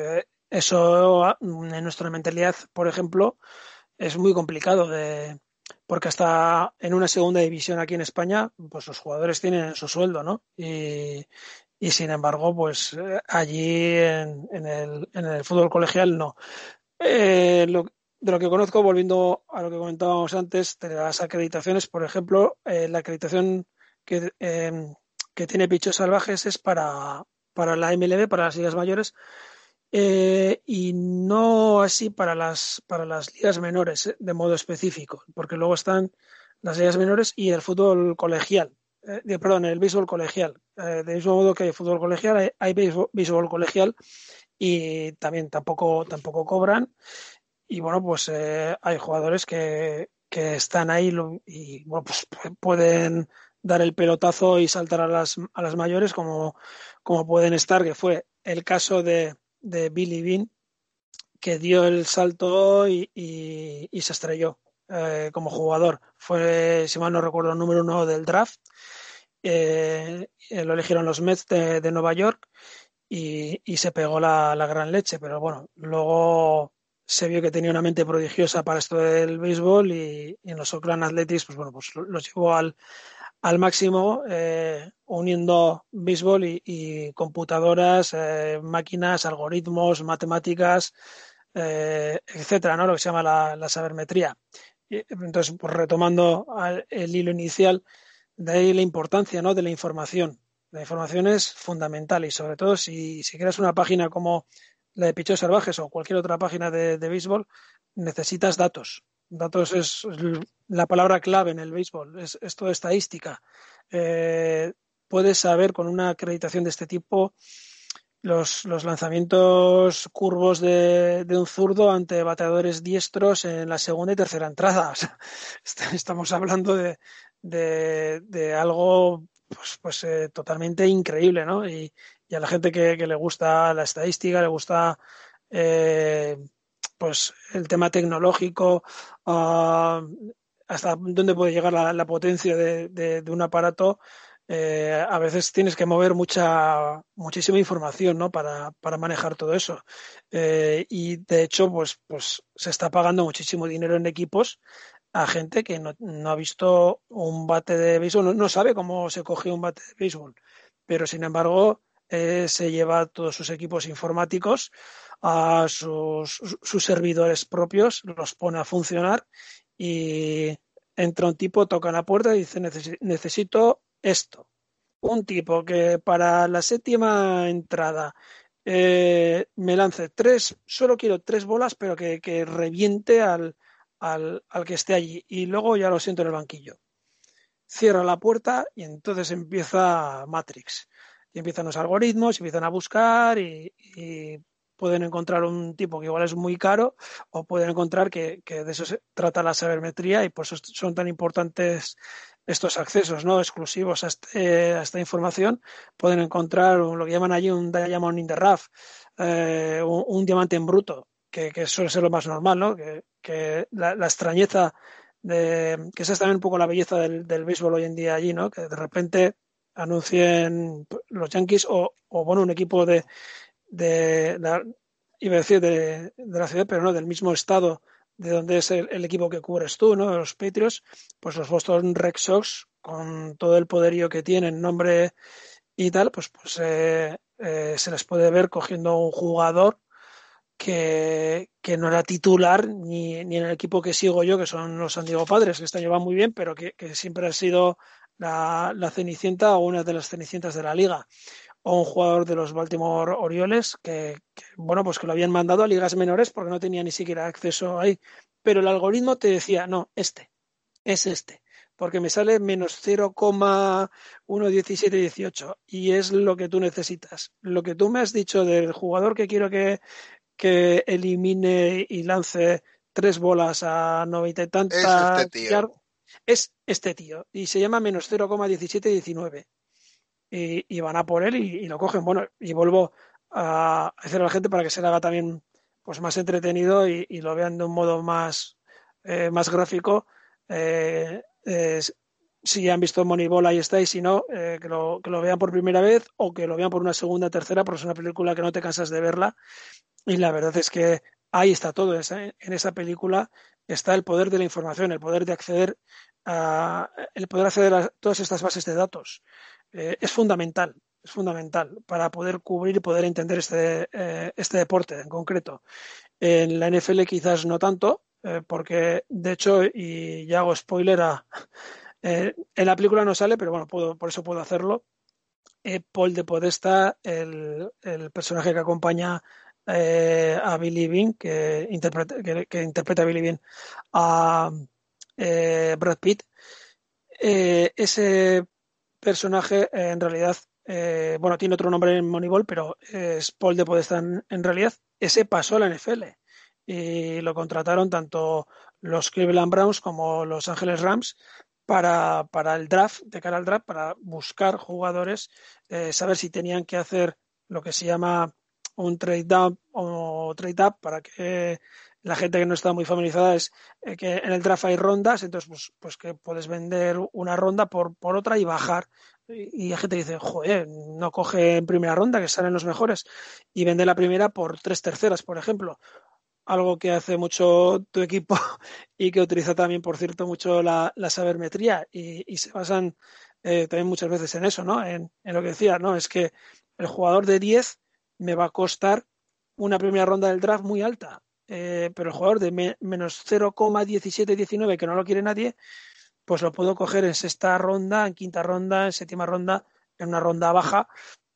eso en nuestra mentalidad, por ejemplo, es muy complicado de porque hasta en una segunda división aquí en España, pues los jugadores tienen su sueldo, ¿no? Y, sin embargo, pues eh, allí en, el, en el, fútbol colegial no. Eh, de lo que conozco, volviendo a lo que comentábamos antes, de las acreditaciones, por ejemplo, eh, la acreditación que, que tiene Pichos Salvajes es para, para la MLB, para las ligas mayores, eh, y no así para las, para las ligas menores eh, de modo específico, porque luego están las ligas menores y el fútbol colegial, eh, perdón, el béisbol colegial. de mismo modo que hay fútbol colegial, hay, béisbol, colegial y también tampoco, tampoco cobran. Y bueno, pues hay jugadores que, que están ahí y bueno, pues pueden dar el pelotazo y saltar a las, a las mayores como, como pueden estar, que fue el caso de, de Billy Bean, que dio el salto y, se estrelló eh, como jugador. Fue, si mal no recuerdo, el número uno del draft. Eh, lo eligieron los Mets de, Nueva York y, se pegó la, gran leche, pero bueno, luego se vio que tenía una mente prodigiosa para esto del béisbol y, en los Oakland Athletics, pues bueno, pues los llevó al, al máximo eh, uniendo béisbol y, computadoras, eh, máquinas, algoritmos, matemáticas, eh, etcétera, ¿no? Lo que se llama la, sabermetría. entonces, pues retomando el hilo inicial, de ahí la importancia ¿no? de la información. La información es fundamental y sobre todo si, si creas una página como la de Pichos Salvajes o cualquier otra página de, de béisbol, necesitas datos. Datos es la palabra clave en el béisbol, es, es toda estadística. Eh, puedes saber con una acreditación de este tipo los, los lanzamientos curvos de, de, un zurdo ante bateadores diestros en la segunda y tercera entrada. <laughs> estamos hablando de, de, de algo pues, pues eh, totalmente increíble, ¿no? Y, y, a la gente que, que le gusta la estadística, le gusta eh, pues el tema tecnológico, uh, hasta dónde puede llegar la, potencia de, de, un aparato, eh, a veces tienes que mover mucha, muchísima información ¿no? para, para manejar todo eso. Eh, y de hecho, pues, pues se está pagando muchísimo dinero en equipos a gente que no, no ha visto un bate de béisbol, no, no, sabe cómo se coge un bate de béisbol, pero sin embargo eh, se lleva todos sus equipos informáticos a sus, servidores propios, los pone a funcionar y entra un tipo, toca la puerta y dice necesito esto. Un tipo que para la séptima entrada eh, me lance tres, solo quiero tres bolas, pero que, que reviente al, al, al, que esté allí. Y luego ya lo siento en el banquillo. Cierra la puerta y entonces empieza Matrix. Y empiezan los algoritmos, empiezan a buscar y, pueden encontrar un tipo que igual es muy caro o pueden encontrar que, de eso se trata la sabermetría y por eso son tan importantes estos accesos no exclusivos a, este, esta información. Pueden encontrar lo que llaman allí un diamond in eh, un, diamante en bruto, que, suele ser lo más normal, ¿no? que, la, extrañeza de, que esa es también un poco la belleza del, del béisbol hoy en día allí, ¿no? que de repente anuncien los Yankees o, o bueno, un equipo de, de la, iba a decir de, la ciudad, pero no, del mismo estado de donde es el, equipo que cubres tú, ¿no? Los Patriots, pues los Boston Red Sox, con todo el poderío que tienen, nombre y tal, pues, pues eh, eh, se les puede ver cogiendo un jugador que, que no era titular ni, ni, en el equipo que sigo yo, que son los San Diego Padres, que este año van muy bien, pero que siempre ha sido la, la, cenicienta o una de las cenicientas de la liga o un jugador de los Baltimore Orioles que, bueno, pues que lo habían mandado a ligas menores porque no tenía ni siquiera acceso ahí. Pero el algoritmo te decía, no, este, es este, porque me sale menos 0,11718 y es lo que tú necesitas. Lo que tú me has dicho del jugador que quiero que, que elimine y lance tres bolas a noventa y tantas. Es este. Es este tío. Y se llama menos 0,1719. Y, y van a por él y, lo cogen. Bueno, y vuelvo a hacer a la gente para que se le haga también pues más entretenido y, lo vean de un modo más, eh, más gráfico. Eh, eh, si han visto Moneyball, ahí está, y si no, eh, que, lo, que, lo, vean por primera vez o que lo vean por una segunda, tercera, porque es una película que no te cansas de verla. Y la verdad es que ahí está todo. Esa, en esa película está el poder de la información, el poder de acceder a, el poder acceder a todas estas bases de datos. Eh, es fundamental, es fundamental para poder cubrir y poder entender este, eh, este deporte en concreto. En la NFL quizás no tanto, eh, porque de hecho, y ya hago spoiler a, <laughs> en la película no sale, pero bueno, puedo, por eso puedo hacerlo. Paul de Podesta, el, el, personaje que acompaña eh, a Billy Bean, que interpreta, que, interpreta a Billy Bean, a Brad Pitt, ese personaje en realidad, bueno, tiene otro nombre en Moneyball, pero es Paul de Podesta en, realidad. Ese pasó a la NFL y lo contrataron tanto los Cleveland Browns como los Ángeles Rams para, para el draft, de cara al draft, para buscar jugadores, eh, saber si tenían que hacer lo que se llama un trade down o trade up para que la gente que no está muy familiarizada es eh, que en el draft hay rondas, entonces pues, pues que puedes vender una ronda por, por otra y bajar. Y, y la gente dice, joder, no coge en primera ronda, que salen los mejores, y vende la primera por tres terceras, por ejemplo algo que hace mucho tu equipo <laughs> y que utiliza también, por cierto, mucho la, la sabermetría y, y, se basan eh, también muchas veces en eso, ¿no? En, en, lo que decía, ¿no? Es que el jugador de 10 me va a costar una primera ronda del draft muy alta, eh, pero el jugador de me, menos 0,1719 que no lo quiere nadie, pues lo puedo coger en sexta ronda, en quinta ronda, en séptima ronda, en una ronda baja,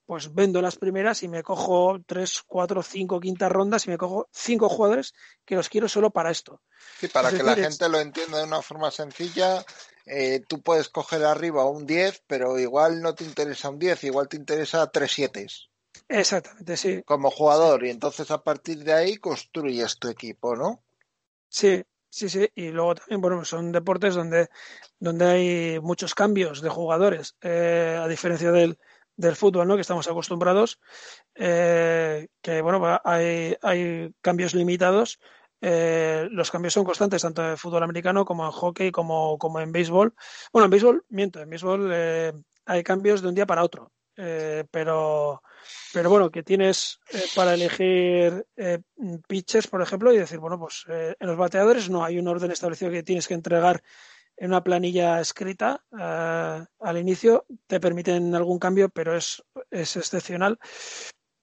pues vendo las primeras y me cojo tres, cuatro, cinco quintas rondas y me cojo cinco jugadores que los quiero solo para esto. Sí, para que la gente lo entienda de una forma sencilla, eh, tú puedes coger arriba un 10, pero igual no te interesa un 10, igual te interesa tres 7. Exactamente, sí. Como jugador, y entonces a partir de ahí construyes tu equipo, ¿no? Sí, Sí, sí, y luego también, bueno, son deportes donde, donde hay muchos cambios de jugadores, eh, a diferencia del, del fútbol, ¿no? Que estamos acostumbrados, eh, que bueno, hay, hay cambios limitados. Eh, los cambios son constantes tanto en fútbol americano como en hockey como, como en béisbol. Bueno, en béisbol, miento, en béisbol eh, hay cambios de un día para otro. Eh, pero, pero bueno, que tienes eh, para elegir eh, pitches, por ejemplo, y decir, bueno, pues en los bateadores no hay un orden establecido que tienes que entregar en una planilla escrita uh, al inicio te permiten algún cambio, pero es, es excepcional.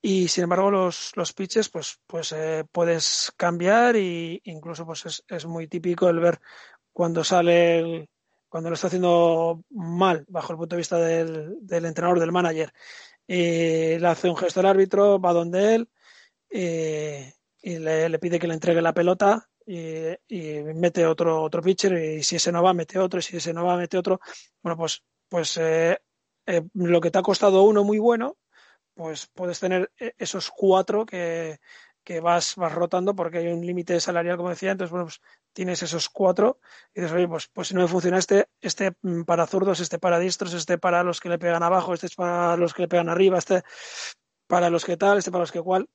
Y sin embargo, los, los pitches, pues, pues eh, puedes cambiar y incluso pues es, es, muy típico el ver cuando sale el, cuando lo está haciendo mal bajo el punto de vista del, del entrenador, del manager. Y le hace un gesto al árbitro, va donde él y, y le, pide que le entregue la pelota y, y, mete otro, otro pitcher y si ese no va, mete otro y si ese no va, mete otro. Bueno, pues, pues eh, eh, lo que te ha costado uno muy bueno, pues puedes tener esos cuatro que, que vas, vas rotando porque hay un límite salarial, como decía, entonces, bueno, pues tienes esos cuatro y dices, oye, pues, pues si no me funciona este, este para zurdos, este para diestros, este para los que le pegan abajo, este es para los que le pegan arriba, este para los que tal, este para los que cual,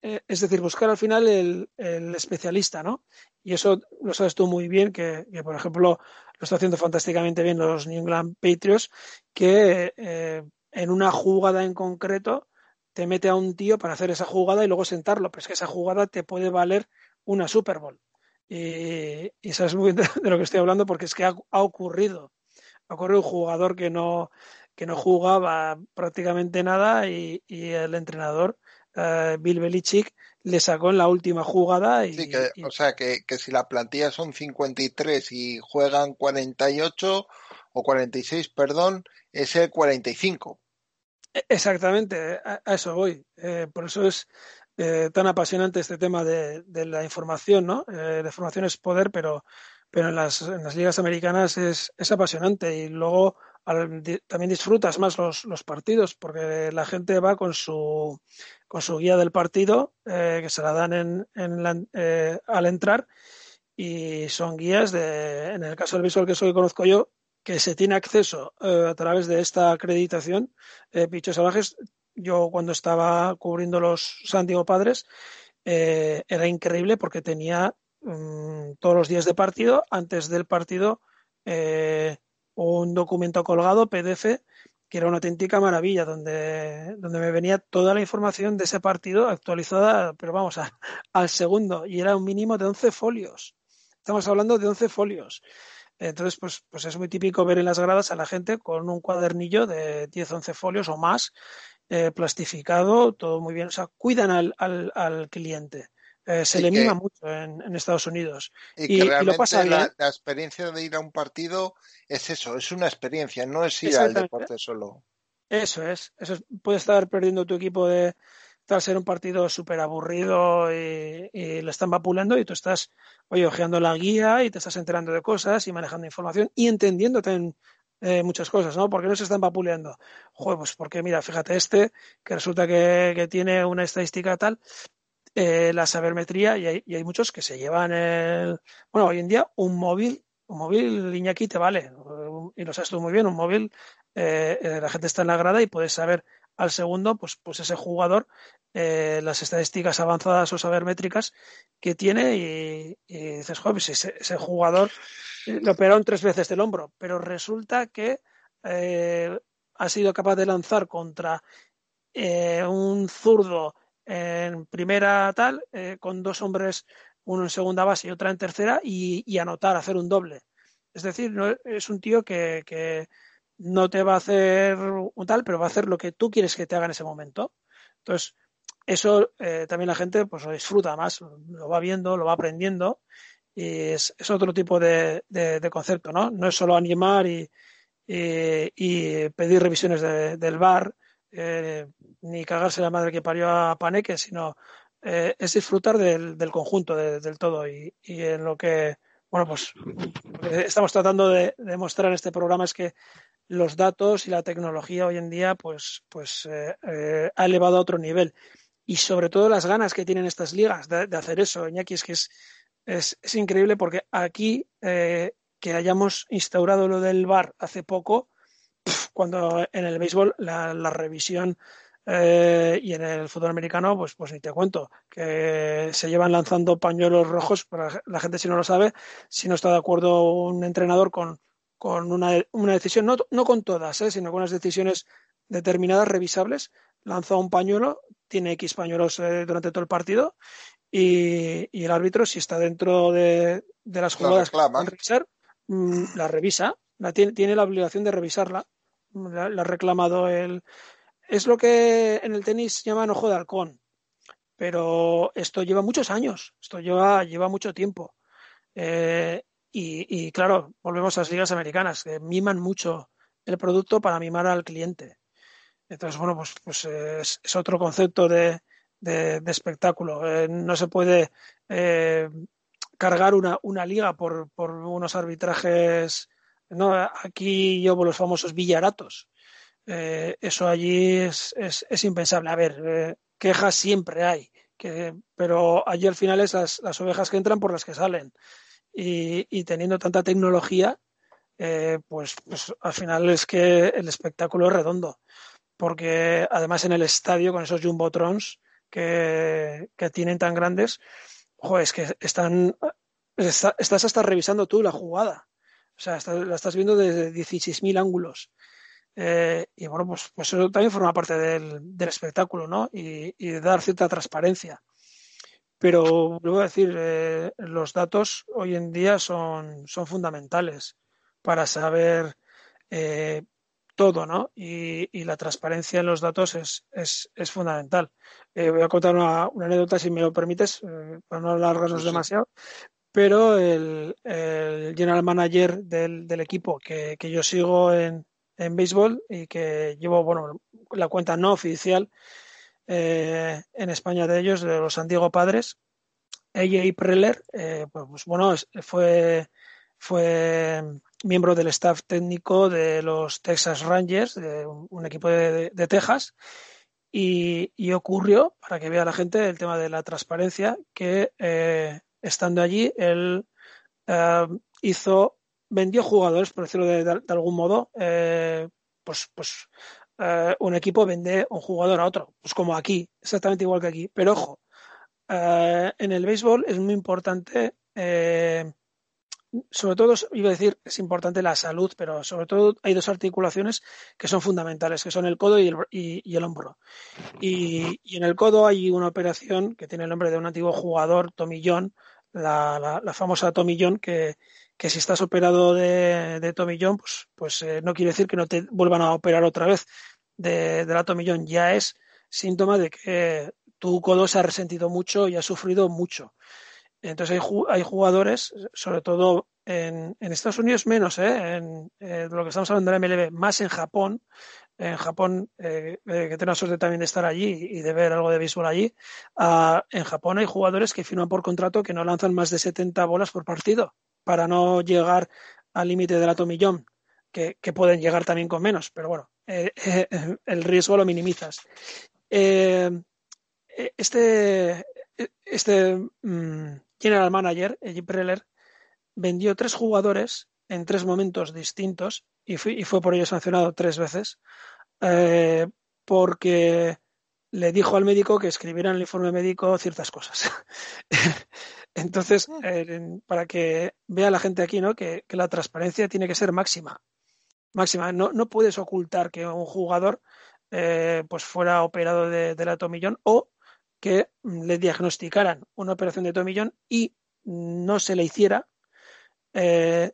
eh, es decir, buscar al final el, el, especialista, ¿no? Y eso lo sabes tú muy bien, que, que, por ejemplo lo está haciendo fantásticamente bien los New England Patriots, que eh, en una jugada en concreto te mete a un tío para hacer esa jugada y luego sentarlo, pero es que esa jugada te puede valer una Super Bowl. Y, y sabes muy bien de, de, lo que estoy hablando porque es que ha, ha ocurrido. Ha ocurrido un jugador que no, que no jugaba prácticamente nada y, y el entrenador uh, Bill Belichick le sacó en la última jugada. Y, sí, que, y... o sea, que, que, si la plantilla son 53 y juegan 48 o 46, perdón, es el 45. Exactamente, a, a eso voy. Eh, por eso es eh, tan apasionante este tema de, de la información, ¿no? Eh, la información es poder, pero, pero en, las, en las ligas americanas es, es apasionante y luego también disfrutas más los, los, partidos porque la gente va con su, con su guía del partido eh, que se la dan en, en eh, al entrar y son guías de, en el caso del visual que soy conozco yo, que se tiene acceso eh, a través de esta acreditación. Eh, Bichos Salvajes, yo cuando estaba cubriendo los Santiago Padres, eh, era increíble porque tenía mm, todos los días de partido, antes del partido, eh, un documento colgado, PDF, que era una auténtica maravilla, donde, donde me venía toda la información de ese partido actualizada, pero vamos, a, al segundo, y era un mínimo de 11 folios. Estamos hablando de 11 folios. Entonces, pues, pues es muy típico ver en las gradas a la gente con un cuadernillo de 10, 11 folios o más, eh, plastificado, todo muy bien. O sea, cuidan al, al, al cliente. Eh, se y le que, mima mucho en, en, Estados Unidos. Y, y, y lo pasa la, la, experiencia de ir a un partido es eso, es una experiencia, no es ir al deporte solo. Eso es, eso es, puede estar perdiendo tu equipo de tal ser un partido súper aburrido y, y, le están vapuleando y tú estás, oye, ojeando la guía y te estás enterando de cosas y manejando información y entendiendo también eh, muchas cosas, ¿no? ¿Por qué no se están vapuleando? Joder, pues porque mira, fíjate este, que resulta que, tiene una estadística tal, eh, la sabermetría y hay, y hay, muchos que se llevan el. Bueno, hoy en día un móvil, un móvil Iñaki te vale, y lo sabes tú muy bien, un móvil, eh, eh, la gente está en la grada y puedes saber al segundo, pues, pues ese jugador, eh, las estadísticas avanzadas o sabermétricas que tiene y, dices, joder, pues ese, ese, jugador le operaron tres veces del hombro, pero resulta que ha sido capaz de lanzar contra un zurdo en primera tal, eh, con dos hombres, uno en segunda base y otra en tercera, y, y anotar, hacer un doble. Es decir, no, es un tío que, que, no te va a hacer un tal, pero va a hacer lo que tú quieres que te haga en ese momento. Entonces, eso eh, también la gente pues lo disfruta más, lo va viendo, lo va aprendiendo, y es, otro tipo de, concepto, ¿no? No es solo animar y, y, pedir revisiones de, del bar, eh, ni cagarse la madre que parió a Paneque, sino eh, es disfrutar del, del conjunto, de, del todo. Y, y, en lo que, bueno, pues estamos tratando de, de, mostrar en este programa es que los datos y la tecnología hoy en día, pues, pues eh, eh, ha elevado a otro nivel. Y sobre todo las ganas que tienen estas ligas de, hacer eso, Iñaki, es que es, es, es increíble porque aquí eh, que hayamos instaurado lo del bar hace poco, cuando en el béisbol la, la revisión eh, y en el fútbol americano, pues, pues ni te cuento, que se llevan lanzando pañuelos rojos, para la gente si no lo sabe, si no está de acuerdo un entrenador con, con una, una decisión, no, no con todas, eh, sino con unas decisiones determinadas, revisables, lanza un pañuelo, tiene X pañuelos eh, durante todo el partido y, y, el árbitro, si está dentro de, de las jugadas que van a revisar, mmm, la revisa, la tiene, tiene la obligación de revisarla la, ha reclamado el. Es lo que en el tenis llaman ojo de halcón, pero esto lleva muchos años, esto lleva, mucho tiempo. Eh, y, y, claro, volvemos a las ligas americanas, que miman mucho el producto para mimar al cliente. Entonces, bueno, pues, pues es, otro concepto de, espectáculo. Eh, no se puede eh, cargar una, una liga por, por unos arbitrajes no, aquí llevo los famosos villaratos. Eh, eso allí es, es, es, impensable. A ver, eh, quejas siempre hay, que, pero allí al final es las, las, ovejas que entran por las que salen. Y, y teniendo tanta tecnología, eh, pues, pues al final es que el espectáculo es redondo. Porque además en el estadio, con esos jumbotrons que, que tienen tan grandes, ojo, es que están, está, estás hasta revisando tú la jugada o sea, la estás viendo desde 16.000 ángulos. Eh, y bueno, pues, pues, eso también forma parte del, del espectáculo, ¿no? Y, y, de dar cierta transparencia. Pero, luego decir, eh, los datos hoy en día son, son fundamentales para saber eh, todo, ¿no? Y, y, la transparencia en los datos es, es, es fundamental. Voy a contar una, una, anécdota, si me lo permites, para no alargarnos sí, demasiado, pero el, el general manager del, del equipo que, que, yo sigo en, en béisbol y que llevo, bueno, la cuenta no oficial eh, en España de ellos, de los San Padres, AJ Preller, eh, pues, pues, bueno, fue, fue miembro del staff técnico de los Texas Rangers, de un, equipo de, Texas, y, ocurrió, para que vea la gente, el tema de la transparencia, que eh, estando allí, él eh, hizo, vendió jugadores, por decirlo de, algún modo, eh, pues, pues un equipo vende un jugador a otro, pues como aquí, exactamente igual que aquí. Pero ojo, en el béisbol es muy importante sobre todo, iba a decir, es importante la salud, pero sobre todo hay dos articulaciones que son fundamentales, que son el codo y el, y, el hombro. Y, en el codo hay una operación que tiene el nombre de un antiguo jugador, Tomillón, la, la, famosa Tomillón, que, que si estás operado de, de tomillón, pues, pues eh, no quiere decir que no te vuelvan a operar otra vez de, de la tomillón, ya es síntoma de que tu codo se ha resentido mucho y ha sufrido mucho. Entonces hay, jugadores, sobre todo en, Estados Unidos menos, ¿eh? en eh, lo que estamos hablando de la MLB, más en Japón. En Japón, eh, que tengo la suerte también de estar allí y de ver algo de béisbol allí. Ah, en Japón hay jugadores que firman por contrato que no lanzan más de 70 bolas por partido para no llegar al límite del atomillón, que, pueden llegar también con menos, pero bueno, <laughs> el riesgo lo minimizas. este, este mm, general manager, Eddie Preller, vendió tres jugadores en tres momentos distintos y, fue por ello sancionado tres veces eh, porque le dijo al médico que escribiera en el informe médico ciertas cosas. <laughs> Entonces, eh, para que vea la gente aquí, ¿no? Que, la transparencia tiene que ser máxima. Máxima. No, no puedes ocultar que un jugador eh, pues fuera operado de, del atomillón o que le diagnosticaran una operación de tomillón y no se le hiciera eh,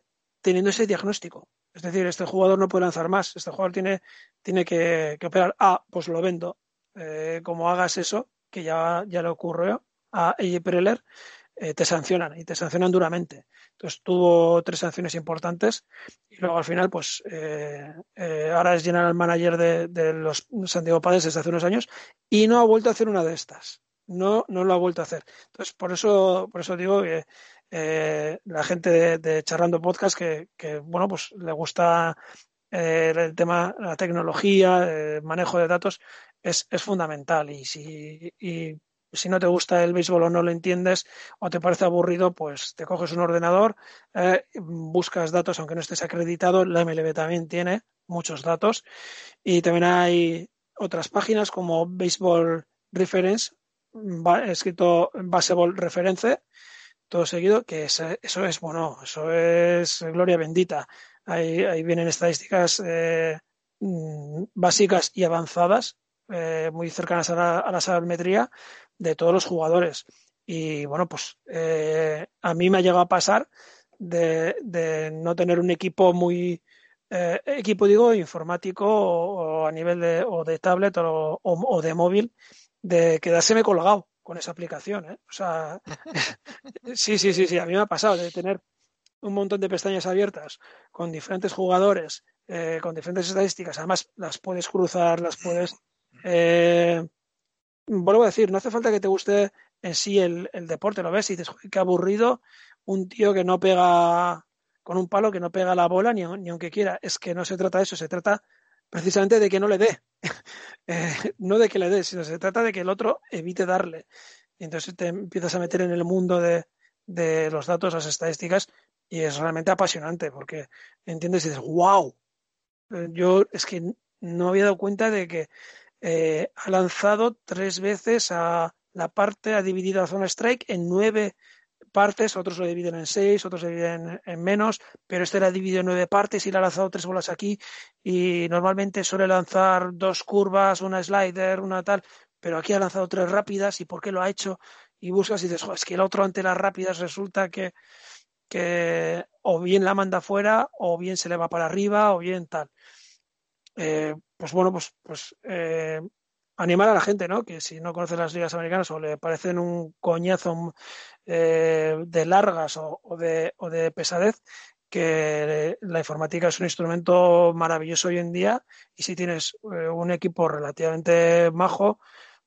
teniendo ese diagnóstico. Es decir, este jugador no puede lanzar más, este jugador tiene, tiene que, operar. Ah, pues lo vendo. Eh, como hagas eso, que ya, ya le ocurrió a Eje Preller, eh, te sancionan y te sancionan duramente. Entonces tuvo tres sanciones importantes y luego al final, pues eh, eh, ahora es general manager de, los Santiago Padres desde hace unos años y no ha vuelto a hacer una de estas. No, no lo ha vuelto a hacer. Entonces, por eso, por eso digo que la gente de, Charlando Podcast que, bueno, pues le gusta el tema, la tecnología, el manejo de datos, es, es fundamental. Y si y si no te gusta el béisbol o no lo entiendes o te parece aburrido, pues te coges un ordenador, eh, buscas datos, aunque no estés acreditado, la MLB también tiene muchos datos y también hay otras páginas como Baseball Reference, escrito Baseball Reference, todo seguido, que eso es, bueno, eso es gloria bendita. Ahí, vienen estadísticas eh, mm, básicas y avanzadas, eh, muy cercanas a la, a la de todos los jugadores. Y bueno, pues eh, a mí me ha llegado a pasar de, no tener un equipo muy, equipo digo, informático o, a nivel de, o de tablet o, o, de móvil, de quedárseme colgado con esa aplicación. ¿eh? O sea, <laughs> sí, sí, sí, sí, a mí me ha pasado de tener un montón de pestañas abiertas con diferentes jugadores, con diferentes estadísticas. Además, las puedes cruzar, las puedes vuelvo a decir, no hace falta que te guste en sí el, deporte, lo ves y dices, qué aburrido un tío que no pega con un palo, que no pega la bola ni, aunque quiera. Es que no se trata de eso, se trata precisamente de que no le dé. <laughs> Eh, no de que le dé, sino se trata de que el otro evite darle. Y entonces te empiezas a meter en el mundo de, de los datos, las estadísticas, y es realmente apasionante porque entiendes y dices, wow. Eh, yo es que no había dado cuenta de que eh, ha lanzado tres veces a la parte, ha dividido la zona strike en nueve partes, otros lo dividen en seis, otros lo dividen en, menos, pero este la dividido en nueve partes y le ha lanzado tres bolas aquí. Y normalmente suele lanzar dos curvas, una slider, una tal, pero aquí ha lanzado tres rápidas. Y por qué lo ha hecho y buscas y dices, es que el otro ante las rápidas resulta que, que o bien la manda fuera o bien se le va para arriba o bien tal. Eh, pues bueno, pues, pues eh, animar a la gente, ¿no? Que si no conoce las ligas americanas o le parecen un coñazo eh, de largas o, de, pesadez, que la informática es un instrumento maravilloso hoy en día y si tienes eh, un equipo relativamente majo,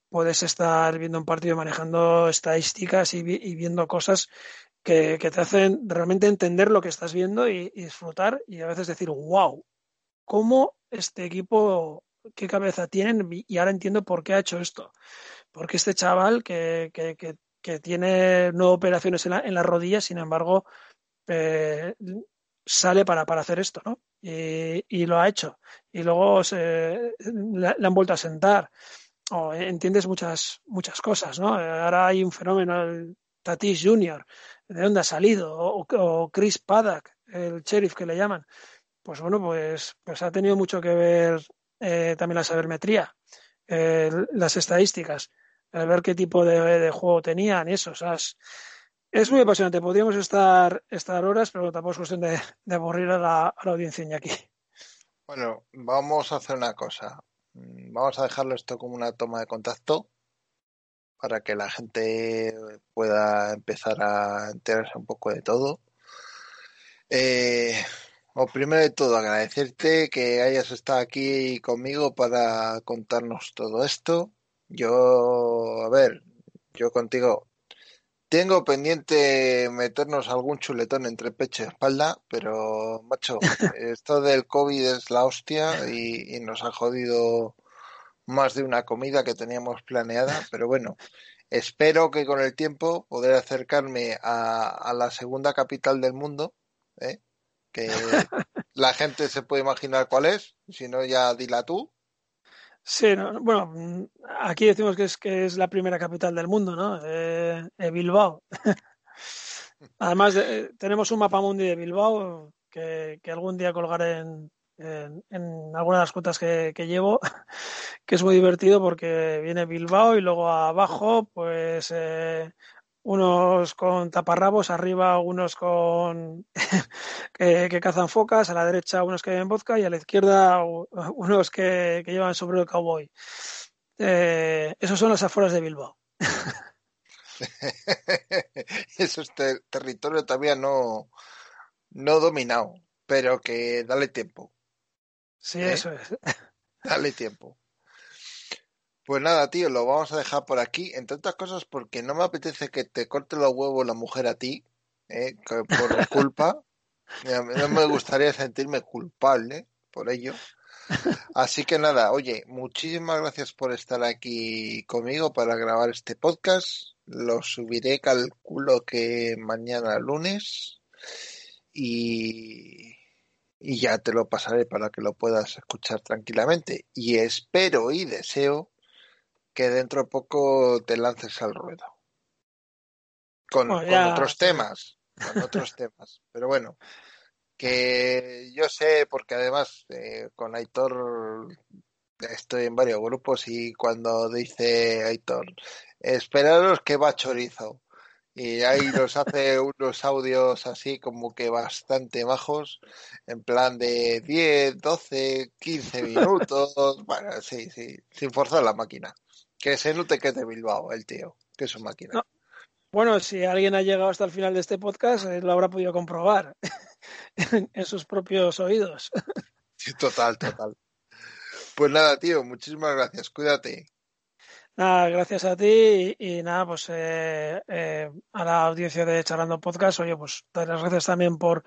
puedes estar viendo un partido manejando estadísticas y, viendo cosas que, te hacen realmente entender lo que estás viendo y, disfrutar y a veces decir, wow, ¿cómo este equipo, qué cabeza tienen? Y ahora entiendo por qué ha hecho esto. Porque este chaval que, que, tiene nueve operaciones en la, en rodilla, sin embargo, eh, sale para, para hacer esto, ¿no? Y, lo ha hecho. Y luego se, le, han vuelto a sentar. O entiendes muchas, muchas cosas, ¿no? Ahora hay un fenómeno, el Tatis Jr., de dónde ha salido, o, Chris Paddock, el sheriff que le llaman. Pues bueno, pues, pues ha tenido mucho que ver eh, también la sabermetría, eh, las estadísticas, el ver qué tipo de, juego tenían y eso. Sea, es, muy apasionante. Podríamos estar, estar horas, pero tampoco es cuestión de, aburrir a la, a la audiencia aquí. Bueno, vamos a hacer una cosa. Mm, vamos a dejarlo esto como una toma de contacto para que la gente pueda empezar a enterarse un poco de todo. Eh, o primero de todo, agradecerte que hayas estado aquí conmigo para contarnos todo esto. Yo, a ver, yo contigo tengo pendiente meternos algún chuletón entre pecho y espalda, pero, macho, <laughs> esto del COVID es la hostia y nos ha jodido más de una comida que teníamos planeada, pero bueno, espero que con el tiempo poder acercarme a, la segunda capital del mundo, ¿eh? Que <laughs> la gente se puede imaginar cuál es, si no ya dila tú. Sí, bueno, aquí decimos que es que es la primera capital del mundo, ¿no? Eh, eh, Bilbao. <laughs> Además, tenemos un mapa mundi de Bilbao que, que algún día colgaré en, en, algunas de las cuotas que, llevo, <laughs> que es muy divertido porque viene Bilbao y luego abajo, pues eh, unos con taparrabos, arriba unos con <laughs> que, cazan focas, a la derecha unos que beben vodka y a la izquierda <laughs> unos que, llevan sobre el cowboy. Eh, esos son las afueras de Bilbao. <laughs> Eso es territorio todavía no, no dominado, pero que dale tiempo. Sí, ¿Eh? eso es. Dale tiempo. Pues nada, tío, lo vamos a dejar por aquí, entre otras cosas porque no me apetece que te corte los huevos la mujer a ti, ¿eh? por culpa. <laughs> no me gustaría sentirme culpable por ello. Así que nada, oye, muchísimas gracias por estar aquí conmigo para grabar este podcast. Lo subiré, calculo que mañana lunes. Y y ya te lo pasaré para que lo puedas escuchar tranquilamente. Y espero y deseo que dentro de poco te lances al ruedo. Con, otros temas, con otros <laughs> temas. Pero bueno, que yo sé, porque además eh, con Aitor estoy en varios grupos y cuando dice Aitor, esperaros que va chorizo y ahí nos hace <laughs> unos audios así como que bastante bajos, en plan de 10, 12, 15 minutos, bueno, sí, sí, sin forzar la máquina. Que se note que es de Bilbao el tío, que es su máquina. Bueno, si alguien ha llegado hasta el final de este podcast, eh, lo habrá podido comprobar <laughs> en sus propios oídos. total, total. Pues nada, tío, muchísimas gracias, cuídate. Nada, gracias a ti y, nada, pues eh, eh, a la audiencia de Charlando Podcast, oye, pues dar las gracias también por,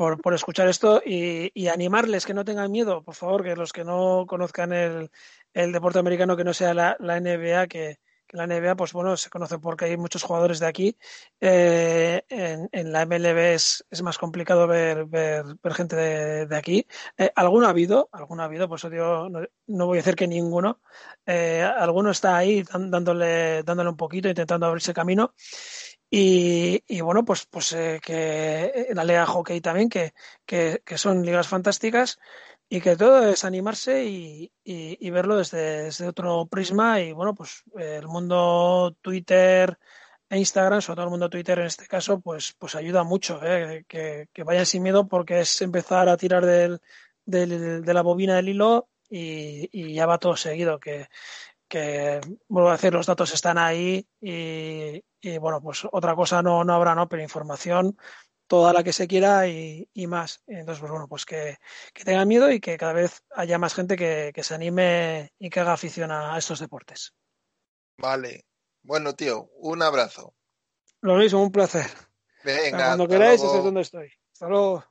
por, por escuchar esto y, y, animarles que no tengan miedo, por favor, que los que no conozcan el, el deporte americano que no sea la, la NBA, que, la NBA, pues bueno, se conoce porque hay muchos jugadores de aquí. Eh, en, la MLB es, es, más complicado ver, ver, ver gente de, de aquí. Eh, alguno ha habido, alguno ha habido, pues yo no, no, voy a decir que ninguno. Eh, alguno está ahí dándole, dándole un poquito, intentando abrirse camino. Y, y, bueno, pues, pues eh, que la Liga Hockey también, que, que, que, son ligas fantásticas y que todo es animarse y, y, verlo desde, desde, otro prisma y bueno, pues el mundo Twitter e Instagram, sobre todo el mundo Twitter en este caso, pues, pues ayuda mucho, ¿eh? que, que, vayan sin miedo porque es empezar a tirar del, del, de la bobina del hilo y, y ya va todo seguido, que, que vuelvo a decir, los datos están ahí y, y bueno, pues otra cosa no, no habrá, ¿no? Pero información toda la que se quiera y, más. Entonces, pues bueno, pues que, que, tengan miedo y que cada vez haya más gente que, que se anime y que haga afición a estos deportes. Vale. Bueno, tío, un abrazo. Lo mismo, un placer. Venga, Cuando hasta queráis, luego. sabéis dónde estoy. Hasta luego.